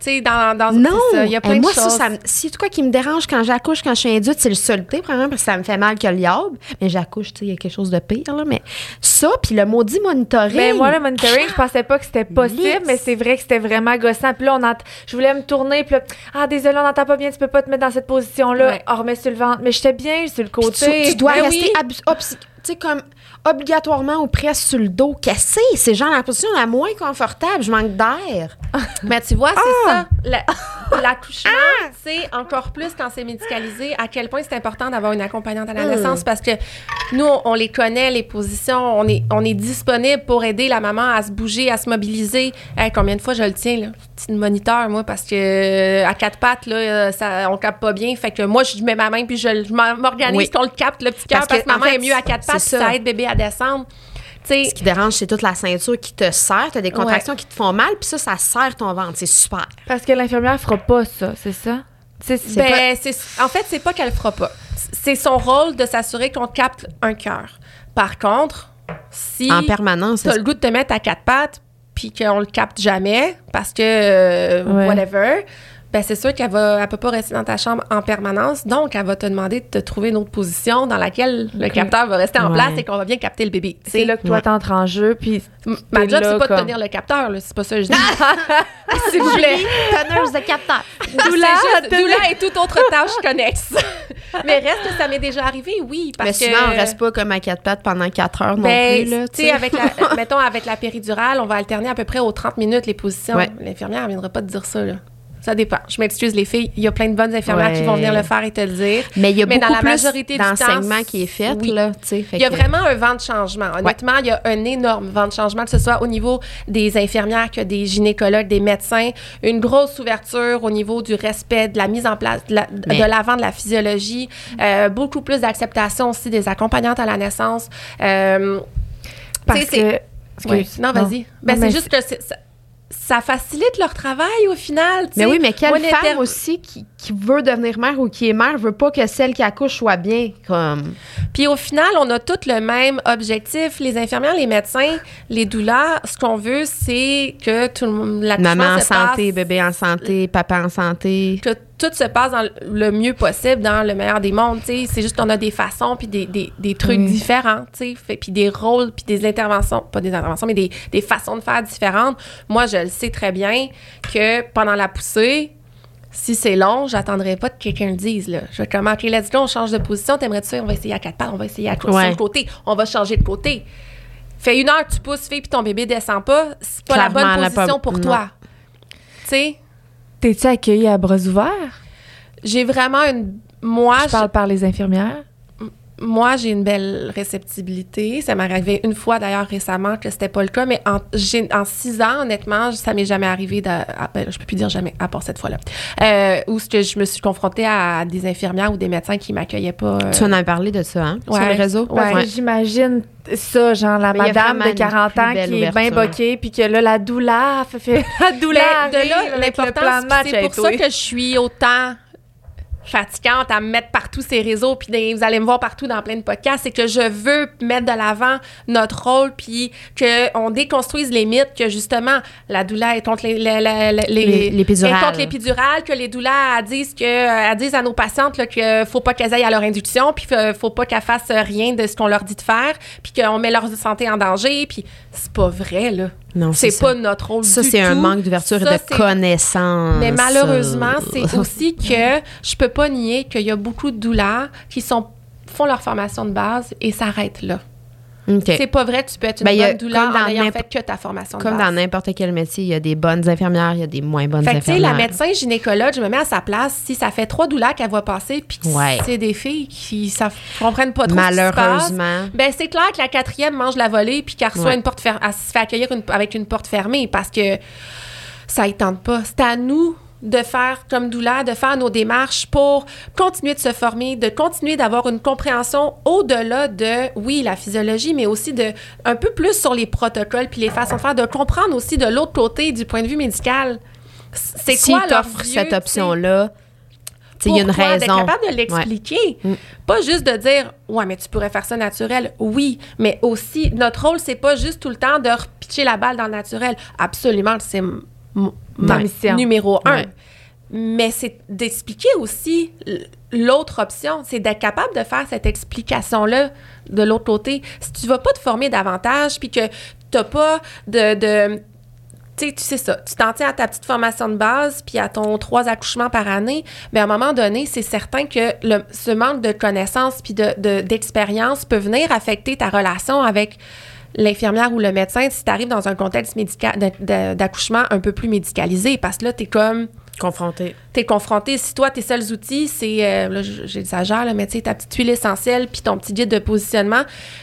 Sais, dans, dans Non, il y a plein Et de moi, choses. ça, si tout quoi qui me dérange quand j'accouche, quand je suis induite, c'est le soluté, premièrement, parce que ça me fait mal que le diable. Mais j'accouche, tu sais, il y a quelque chose de pire, là. Mais ça, puis le maudit monitoring. Mais Ben, moi, le monitoring, je pensais pas que c'était possible, mais c'est vrai que c'était vraiment gossant. Puis là, on ent- je voulais me tourner, puis là, ah, désolé, on n'entend pas bien, tu peux pas te mettre dans cette position-là. Ouais. On remet sur le ventre. Mais j'étais bien sur le côté. tu, tu dois Ben rester oui. obs- tu sais, comme obligatoirement ou presque sur le dos cassé. C'est genre la position la moins confortable. Je manque d'air. <laughs> Mais tu vois, c'est Ah! ça. La- <laughs> L'accouchement, c'est encore plus quand c'est médicalisé, à quel point c'est important d'avoir une accompagnante à la Mm. naissance parce que nous, on, on les connaît, les positions, on est, on est disponible pour aider la maman à se bouger, à se mobiliser. Hey, combien de fois je le tiens, là? Petit moniteur, moi, parce que euh, à quatre pattes, là, euh, ça, on capte pas bien. Fait que moi, je mets ma main puis je, je m'organise Oui. qu'on le capte, le petit cœur, Parce parce que, que, maman fait, est mieux à quatre pattes, ça. ça aide bébé à descendre. Ce qui dérange, c'est toute la ceinture qui te serre. Tu as des contractions qui te font mal, puis ça, ça serre ton ventre. C'est super. Parce que l'infirmière fera pas ça, c'est ça? C'est c'est pas- Ben, c'est- en fait, c'est pas qu'elle fera pas. C'est son rôle de s'assurer qu'on capte un cœur. Par contre, si En permanence. tu as le goût de te mettre à quatre pattes puis qu'on le capte jamais parce que euh, Ouais. whatever, ben c'est sûr qu'elle va elle peut pas rester dans ta chambre en permanence. Donc, elle va te demander de te trouver une autre position dans laquelle le Ok. capteur va rester en Ouais. place et qu'on va bien capter le bébé. c'est là que toi, Ouais. t'entres en jeu, puis Ma job, c'est pas comme- de tenir le capteur. C'est pas ça que je dis. <laughs> <laughs> S'il vous plaît. Teneuse de capteur. Doula, doula et toute autre tâche connexe. <laughs> Mais reste que ça m'est déjà arrivé, oui. Parce Mais que, souvent, on reste pas comme à quatre pattes pendant quatre heures non Ben, plus. Là, tu sais, avec la, mettons, avec la péridurale, on va alterner à peu près aux 30 minutes les positions. Ouais. L'infirmière, elle viendra pas te dire ça, là. Ça dépend. Je m'excuse, les filles. Il y a plein de bonnes infirmières qui vont venir le faire et te le dire. Mais il y a Mais beaucoup dans la majorité d'enseignement qui est fait, oui. là, fait Il y a que- vraiment un vent de changement. Honnêtement, il y a un énorme vent de changement, que ce soit au niveau des infirmières, que des gynécologues, des médecins, une grosse ouverture au niveau du respect, de la mise en place, de la- Mais- de l'avant de la physiologie, euh, beaucoup plus d'acceptation aussi des accompagnantes à la naissance. Euh, parce que... Non, vas-y. Ben, c'est juste que ça, facilite leur travail au final. Mais oui, mais quelle femme aussi qui, qui veut devenir mère ou qui est mère veut pas que celle qui accouche soit bien, comme... Puis au final, on a tous le même objectif. Les infirmières, les médecins, les doulas, ce qu'on veut, c'est que tout le monde, l'accouchement Maman en se santé, passe- bébé en santé, papa en santé. que tout se passe dans le mieux possible, dans le meilleur des mondes. C'est juste qu'on a des façons puis des, des, des trucs Oui. différents, tu sais. Fait- Puis des rôles puis des interventions, pas des interventions, mais des, des façons de faire différentes. Moi, je le sais très bien que pendant la poussée, si c'est long, j'attendrai pas que quelqu'un le dise, là. Je vais comme, OK, let's go, on change de position. T'aimerais-tu ça? On va essayer à quatre pattes, on va essayer à Ouais. côté. On va changer de côté. Fait une heure, tu pousses, fille, puis ton bébé descend pas. C'est pas la bonne la position pour non. toi. Tu sais? T'es-tu accueillie à bras ouverts? J'ai vraiment une. Moi, Je parle par les infirmières? Moi, j'ai une belle réceptibilité. Ça m'est arrivé une fois d'ailleurs récemment que c'était pas le cas, mais en, j'ai- en six ans, honnêtement, ça m'est jamais arrivé. De, ah, ben, je peux plus dire jamais, à part cette fois-là, euh, où ce que je me suis confrontée à des infirmières ou des médecins qui m'accueillaient pas. euh, Tu en as parlé de ça, hein? Sur Ouais. les réseaux? Ouais. J'imagine ça, genre la Mais madame de une 40 plus ans qui est bien boquée, puis que là, la douleur fait, fait <laughs> la douleur. Mais de là, match c'est pour ça que je suis autant fatigante à me mettre partout ces réseaux, puis vous allez me voir partout dans plein de podcasts, c'est que je veux mettre de l'avant notre rôle, puis qu'on déconstruise les mythes que justement la douleur est contre les, les, les, les- Les- l'épidurale. est contre l'épidurale, que les douleurs disent que euh, elles disent à nos patientes là, que faut pas qu'elles aillent à leur induction, puis faut, faut pas qu'elles fassent rien de ce qu'on leur dit de faire, puis qu'on met leur santé en danger, puis c'est pas vrai là. Non, C'est ça. pas notre rôle Ça, du c'est un manque d'ouverture et Ça, de connaissance. mais malheureusement, c'est <laughs> aussi que je peux pas nier qu'il y a beaucoup de douleurs qui sont font leur formation de base et s'arrêtent là. C'est pas vrai, tu peux être une Ben, y a- bonne douleur en ayant fait que ta formation Comme dans n'importe quel métier, il y a des bonnes infirmières, il y a des moins bonnes Fait que, tu sais, infirmières. la médecin gynécologue, je me mets à sa place. Si ça fait trois douleurs qu'elle voit passer, puis Ouais. c'est des filles qui ne comprennent pas trop ce qui se passe, Malheureusement. ben c'est clair que la quatrième mange la volée puis qu'elle reçoit Ouais. une porte fermée, elle se fait accueillir une- avec une porte fermée parce que ça ne tente pas. C'est à nous de faire comme doula, de faire nos démarches pour continuer de se former, de continuer d'avoir une compréhension au-delà de, oui, la physiologie, mais aussi de un peu plus sur les protocoles puis les façons de faire, de comprendre aussi de l'autre côté du point de vue médical. C'est S'ils quoi cette option-là, il y a une raison. D'être capable de l'expliquer. Mm. Pas juste de dire, ouais, mais tu pourrais faire ça naturel. Oui, mais aussi, notre rôle, c'est pas juste tout le temps de repitcher la balle dans le naturel. Absolument, c'est Ouais. mission numéro un. Ouais. Mais c'est d'expliquer aussi l'autre option. C'est d'être capable de faire cette explication-là de l'autre côté. Si tu vas pas te former davantage, puis que t'as pas de... de tu sais, tu sais ça, tu t'en tiens à ta petite formation de base, puis à ton trois accouchements par année, mais à un moment donné, c'est certain que le- ce manque de connaissances puis de- de- d'expérience peut venir affecter ta relation avec l'infirmière ou le médecin si tu arrives dans un contexte médical d'accouchement un peu plus médicalisé, parce que là, tu es comme Confronté. t'es confronté. Si toi, tes seuls outils, c'est, euh, là, j'exagère, là, mais tu sais, ta petite huile essentielle puis ton petit guide de positionnement,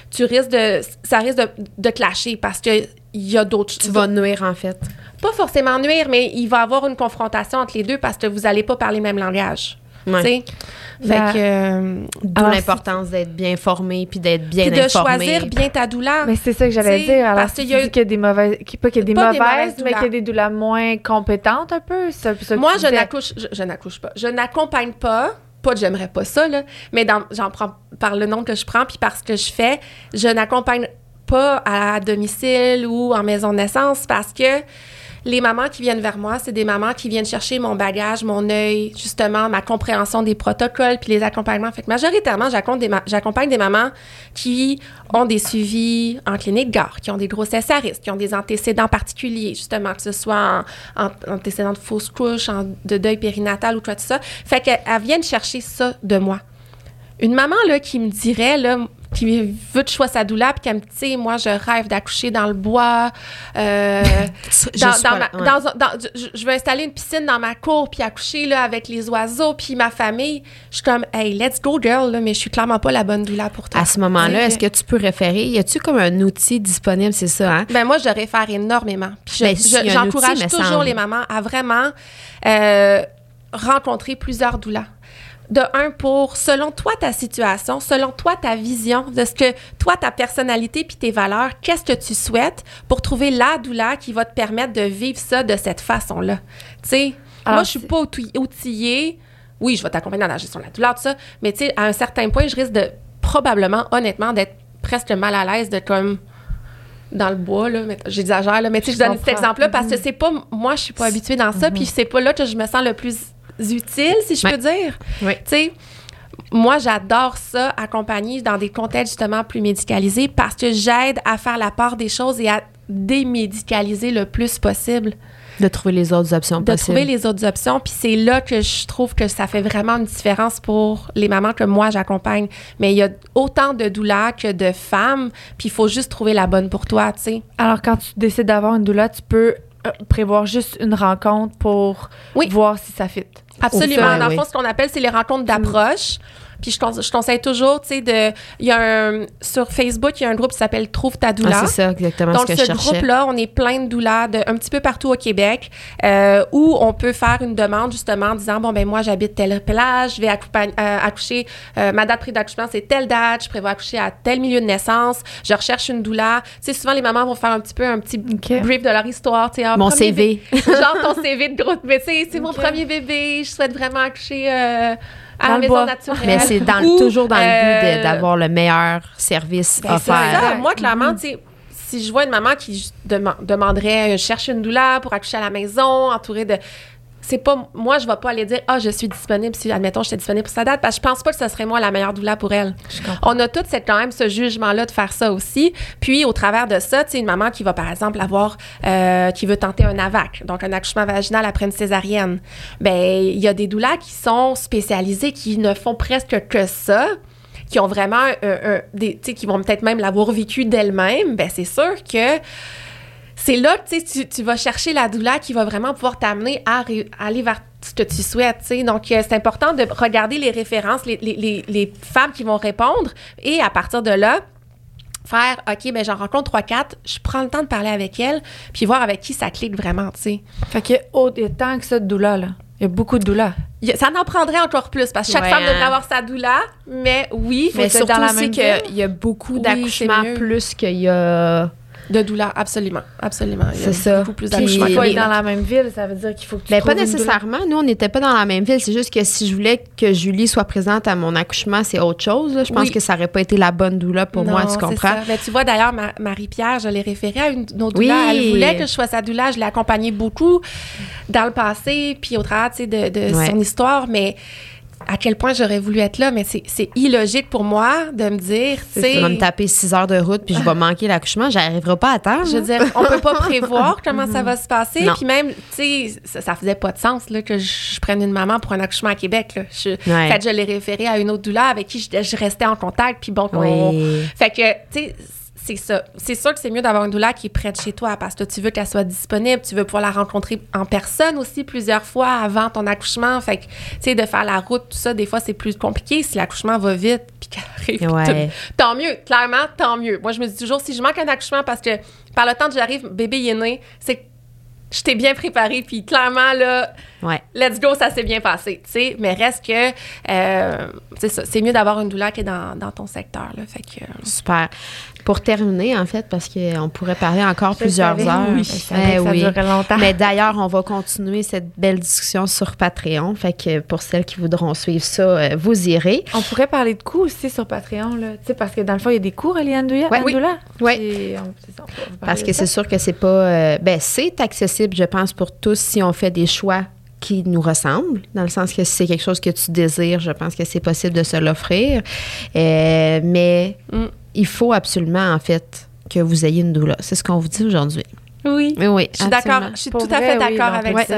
tu risques de, ça risque de, de clasher parce que il y a d'autres Tu vas nuire, en fait. Pas forcément nuire, mais il va y avoir une confrontation entre les deux parce que vous n'allez pas parler le même langage. Ouais. tu sais? Fait que, euh, D'où l'importance d'être bien formé puis d'être bien puis de informé. choisir bien ta douleur. Mais c'est ça que j'allais dire. Alors, parce si qu'il y a- dis qu'il y a des mauvaises, qu'il- pas qu'il y a des mauvaises, mais qu'il y a des douleurs moins compétentes un peu. Ça, ça que Moi, je n'accouche, je, je n'accouche pas. Je n'accompagne pas. Pas que j'aimerais pas ça, là, mais dans- j'en prends par le nom que je prends puis par ce que je fais. Je n'accompagne pas à domicile ou en maison de naissance parce que les mamans qui viennent vers moi, c'est des mamans qui viennent chercher mon bagage, mon œil, justement, ma compréhension des protocoles puis les accompagnements. Fait que majoritairement, j'accompagne des, mamans qui ont des suivis en clinique gare, qui ont des grossesses à risque, qui ont des antécédents particuliers, justement, que ce soit en, en- antécédents de fausse couche, de deuil périnatal ou tout ça. Fait qu'elles elles viennent chercher ça de moi. Une maman là, qui me dirait, là, qui veut que je sois sa douleur, puis qu'elle me dit, Tu sais, moi, je rêve d'accoucher dans le bois, euh, <laughs> Je dans, suis dans pas- ma- ouais. dans un- dans- je, je veux installer une piscine dans ma cour, puis accoucher là, avec les oiseaux, puis ma famille. Je suis comme, hey, let's go, girl, là, mais je suis clairement pas la bonne doula pour toi. À ce moment-là, est-ce que tu peux référer? Y a-tu comme un outil disponible, c'est ça, hein? Ben moi, je réfère énormément. Puis je- Ben, je- j'encourage toujours semble. les mamans à vraiment euh, rencontrer plusieurs doulas. De un, pour, selon toi, ta situation, selon toi, ta vision, de ce que toi, ta personnalité puis tes valeurs, qu'est-ce que tu souhaites pour trouver la doula qui va te permettre de vivre ça de cette façon-là? Tu sais, moi, je suis pas outil- outillée. Oui, je vais t'accompagner dans la gestion de la douleur, tout ça. Mais tu sais, à un certain point, je risque de, probablement, honnêtement, d'être presque mal à l'aise de comme dans le bois, là. J'exagère, là. Mais tu sais, je Je donne cet comprends. exemple-là parce que c'est pas, moi, je suis pas habituée dans ça, puis c'est pas là que je me sens le plus utile, si je Ouais. peux dire. Oui. Tu sais, moi, j'adore ça, accompagner dans des contextes justement plus médicalisés parce que j'aide à faire la part des choses et à démédicaliser le plus possible, De trouver les autres options de possibles. trouver les autres options. Puis c'est là que je trouve que ça fait vraiment une différence pour les mamans que moi j'accompagne. Mais il y a autant de douleurs que de femmes, puis il faut juste trouver la bonne pour toi, tu sais. Alors, quand tu décides d'avoir une doula, tu peux euh, prévoir juste une rencontre pour Oui. voir si ça fit. Absolument. Dans le fond, ce qu'on appelle, c'est les rencontres d'approche. Puis je, con- je conseille toujours, tu sais, de. Il y a un. Sur Facebook, il y a un groupe qui s'appelle Trouve ta doula. Ah, c'est ça, exactement Donc, ce groupe-là, on est plein de doulas de, un petit peu partout au Québec euh, où on peut faire une demande justement en disant Bon, ben moi, j'habite telle plage, je vais euh, accoucher, euh, ma date d'accouchement, c'est telle date, je prévois accoucher à tel milieu de naissance, je recherche une doula. Tu sais, souvent, les mamans vont faire un petit peu un petit brief de leur histoire. tu sais, ah, Mon CV. Genre ton CV de groupe. Mais tu sais, c'est mon premier bébé, je souhaite vraiment accoucher à Dans la le maison bois. naturelle. Mais c'est dans, Ou, toujours dans le but euh, d'avoir le meilleur service ben, c'est offert. ça. Moi, clairement, tu sais, si je vois une maman qui demanderait, euh, cherche une doula pour accoucher à la maison, entourée de. C'est pas. Moi, je vais pas aller dire, ah, je suis disponible si, admettons, j'étais disponible pour sa date, parce que je pense pas que ce serait moi la meilleure doula pour elle. On a tout cette, quand même ce jugement-là de faire ça aussi. Puis, au travers de ça, tu sais, une maman qui va, par exemple, avoir, euh, qui veut tenter un AVAC, donc un accouchement vaginal après une césarienne, ben il y a des doulas qui sont spécialisées, qui ne font presque que ça qui ont vraiment un- un- des, tu sais, qui vont peut-être même l'avoir vécu d'elles-mêmes, ben c'est sûr que c'est là que tu, vas chercher la douleur qui va vraiment pouvoir t'amener à, aller vers ce que tu souhaites. tu sais. Donc, euh, c'est important de regarder les références, les, les- les- les femmes qui vont répondre et à partir de là, faire OK, ben j'en rencontre 3-4, je prends le temps de parler avec elles, puis voir avec qui ça clique vraiment, tu sais. Fait que, il y a tant que ça de doula, là. Il y a beaucoup de a- Ça en prendrait encore plus parce que chaque Ouais, femme devrait hein. avoir sa douleur, mais oui, Mais être surtout dans la aussi même ville. qu'il y a beaucoup d'accouchements plus qu'il y a... de douleur, absolument, absolument. C'est ça. Beaucoup plus Puis-. Il faut être dans la même ville, ça veut dire qu'il faut que tu Ben, pas nécessairement. Nous, on n'était pas dans la même ville. C'est juste que si je voulais que Julie soit présente à mon accouchement, c'est autre chose. là. Je pense que ça n'aurait pas été la bonne doula pour moi, tu comprends? ça. Ben, tu vois, d'ailleurs, Ma- Marie-Pierre, je l'ai référée à une, une autre Oui. doula. Elle voulait que je sois sa doula. Je l'ai accompagnée beaucoup dans le passé, puis au travers tu sais, de, de Ouais. son histoire, mais à quel point j'aurais voulu être là, mais c'est illogique pour moi de me dire, tu vas me taper 6 heures de route puis je vais manquer l'accouchement. J'arriverai pas à temps. Je veux dire, on peut pas prévoir <laughs> comment ça va se passer. Puis même, tu sais, ça, ça faisait pas de sens là, que je, prenne une maman pour un accouchement à Québec. Là. Je, Ouais. Fait que je l'ai référé à une autre doula avec qui je, je restais en contact. Puis bon, Oui. fait que, tu sais, c'est ça. C'est sûr que c'est mieux d'avoir une doula qui est près de chez toi parce que tu veux qu'elle soit disponible, tu veux pouvoir la rencontrer en personne aussi plusieurs fois avant ton accouchement. Fait que, tu sais, de faire la route, tout ça, des fois, c'est plus compliqué si l'accouchement va vite puis qu'elle arrive. Ouais. Tant mieux, clairement, tant mieux. Moi, je me dis toujours, si je manque un accouchement parce que par le temps que j'arrive, bébé il est né, c'est que je t'ai bien préparé, puis clairement, là, Ouais. let's go, ça s'est bien passé, tu sais. Mais reste que, euh, c'est mieux d'avoir une douleur qui est dans, dans ton secteur, là. Fait que, euh, Super. Pour terminer, en fait, parce qu'on pourrait parler encore plusieurs savais, heures. oui. Savais Eh ça oui. durerait longtemps. Mais d'ailleurs, on va continuer cette belle discussion sur Patreon. Fait que pour celles qui voudront suivre ça, euh, vous irez. On pourrait parler de coûts aussi sur Patreon, là. Tu sais, parce que dans le fond, il y a des cours reliés à Andoula. Ouais. Oui. On- ça, on parler Parce que ça. c'est sûr que c'est pas. euh, ben, c'est accessible, je pense, pour tous si on fait des choix qui nous ressemblent, dans le sens que si c'est quelque chose que tu désires, je pense que c'est possible de se l'offrir. Euh, mais Mm. Il faut absolument, en fait, que vous ayez une doula. C'est ce qu'on vous dit aujourd'hui. oui. Oui, oui. Je suis d'accord, je suis Pour tout à fait oui, d'accord avec ça.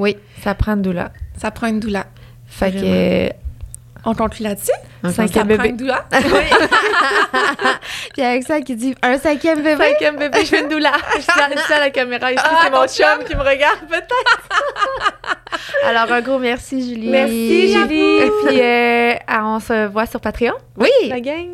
Oui. Ça prend une doula. Ça prend une doula. Fait Vraiment. que... On conclut là-dessus? Un Cinquième Ça prend bébé. une doula? <laughs> <laughs> Puis avec ça qui dit un cinquième bébé? Cinquième bébé, je fais une doula. <laughs> Je suis à- à la caméra ici, Ah, c'est mon chum qui me regarde peut-être. Alors, un gros merci, Julie. Merci Julie. Puis euh, on se voit sur Patreon, Oui. la gang.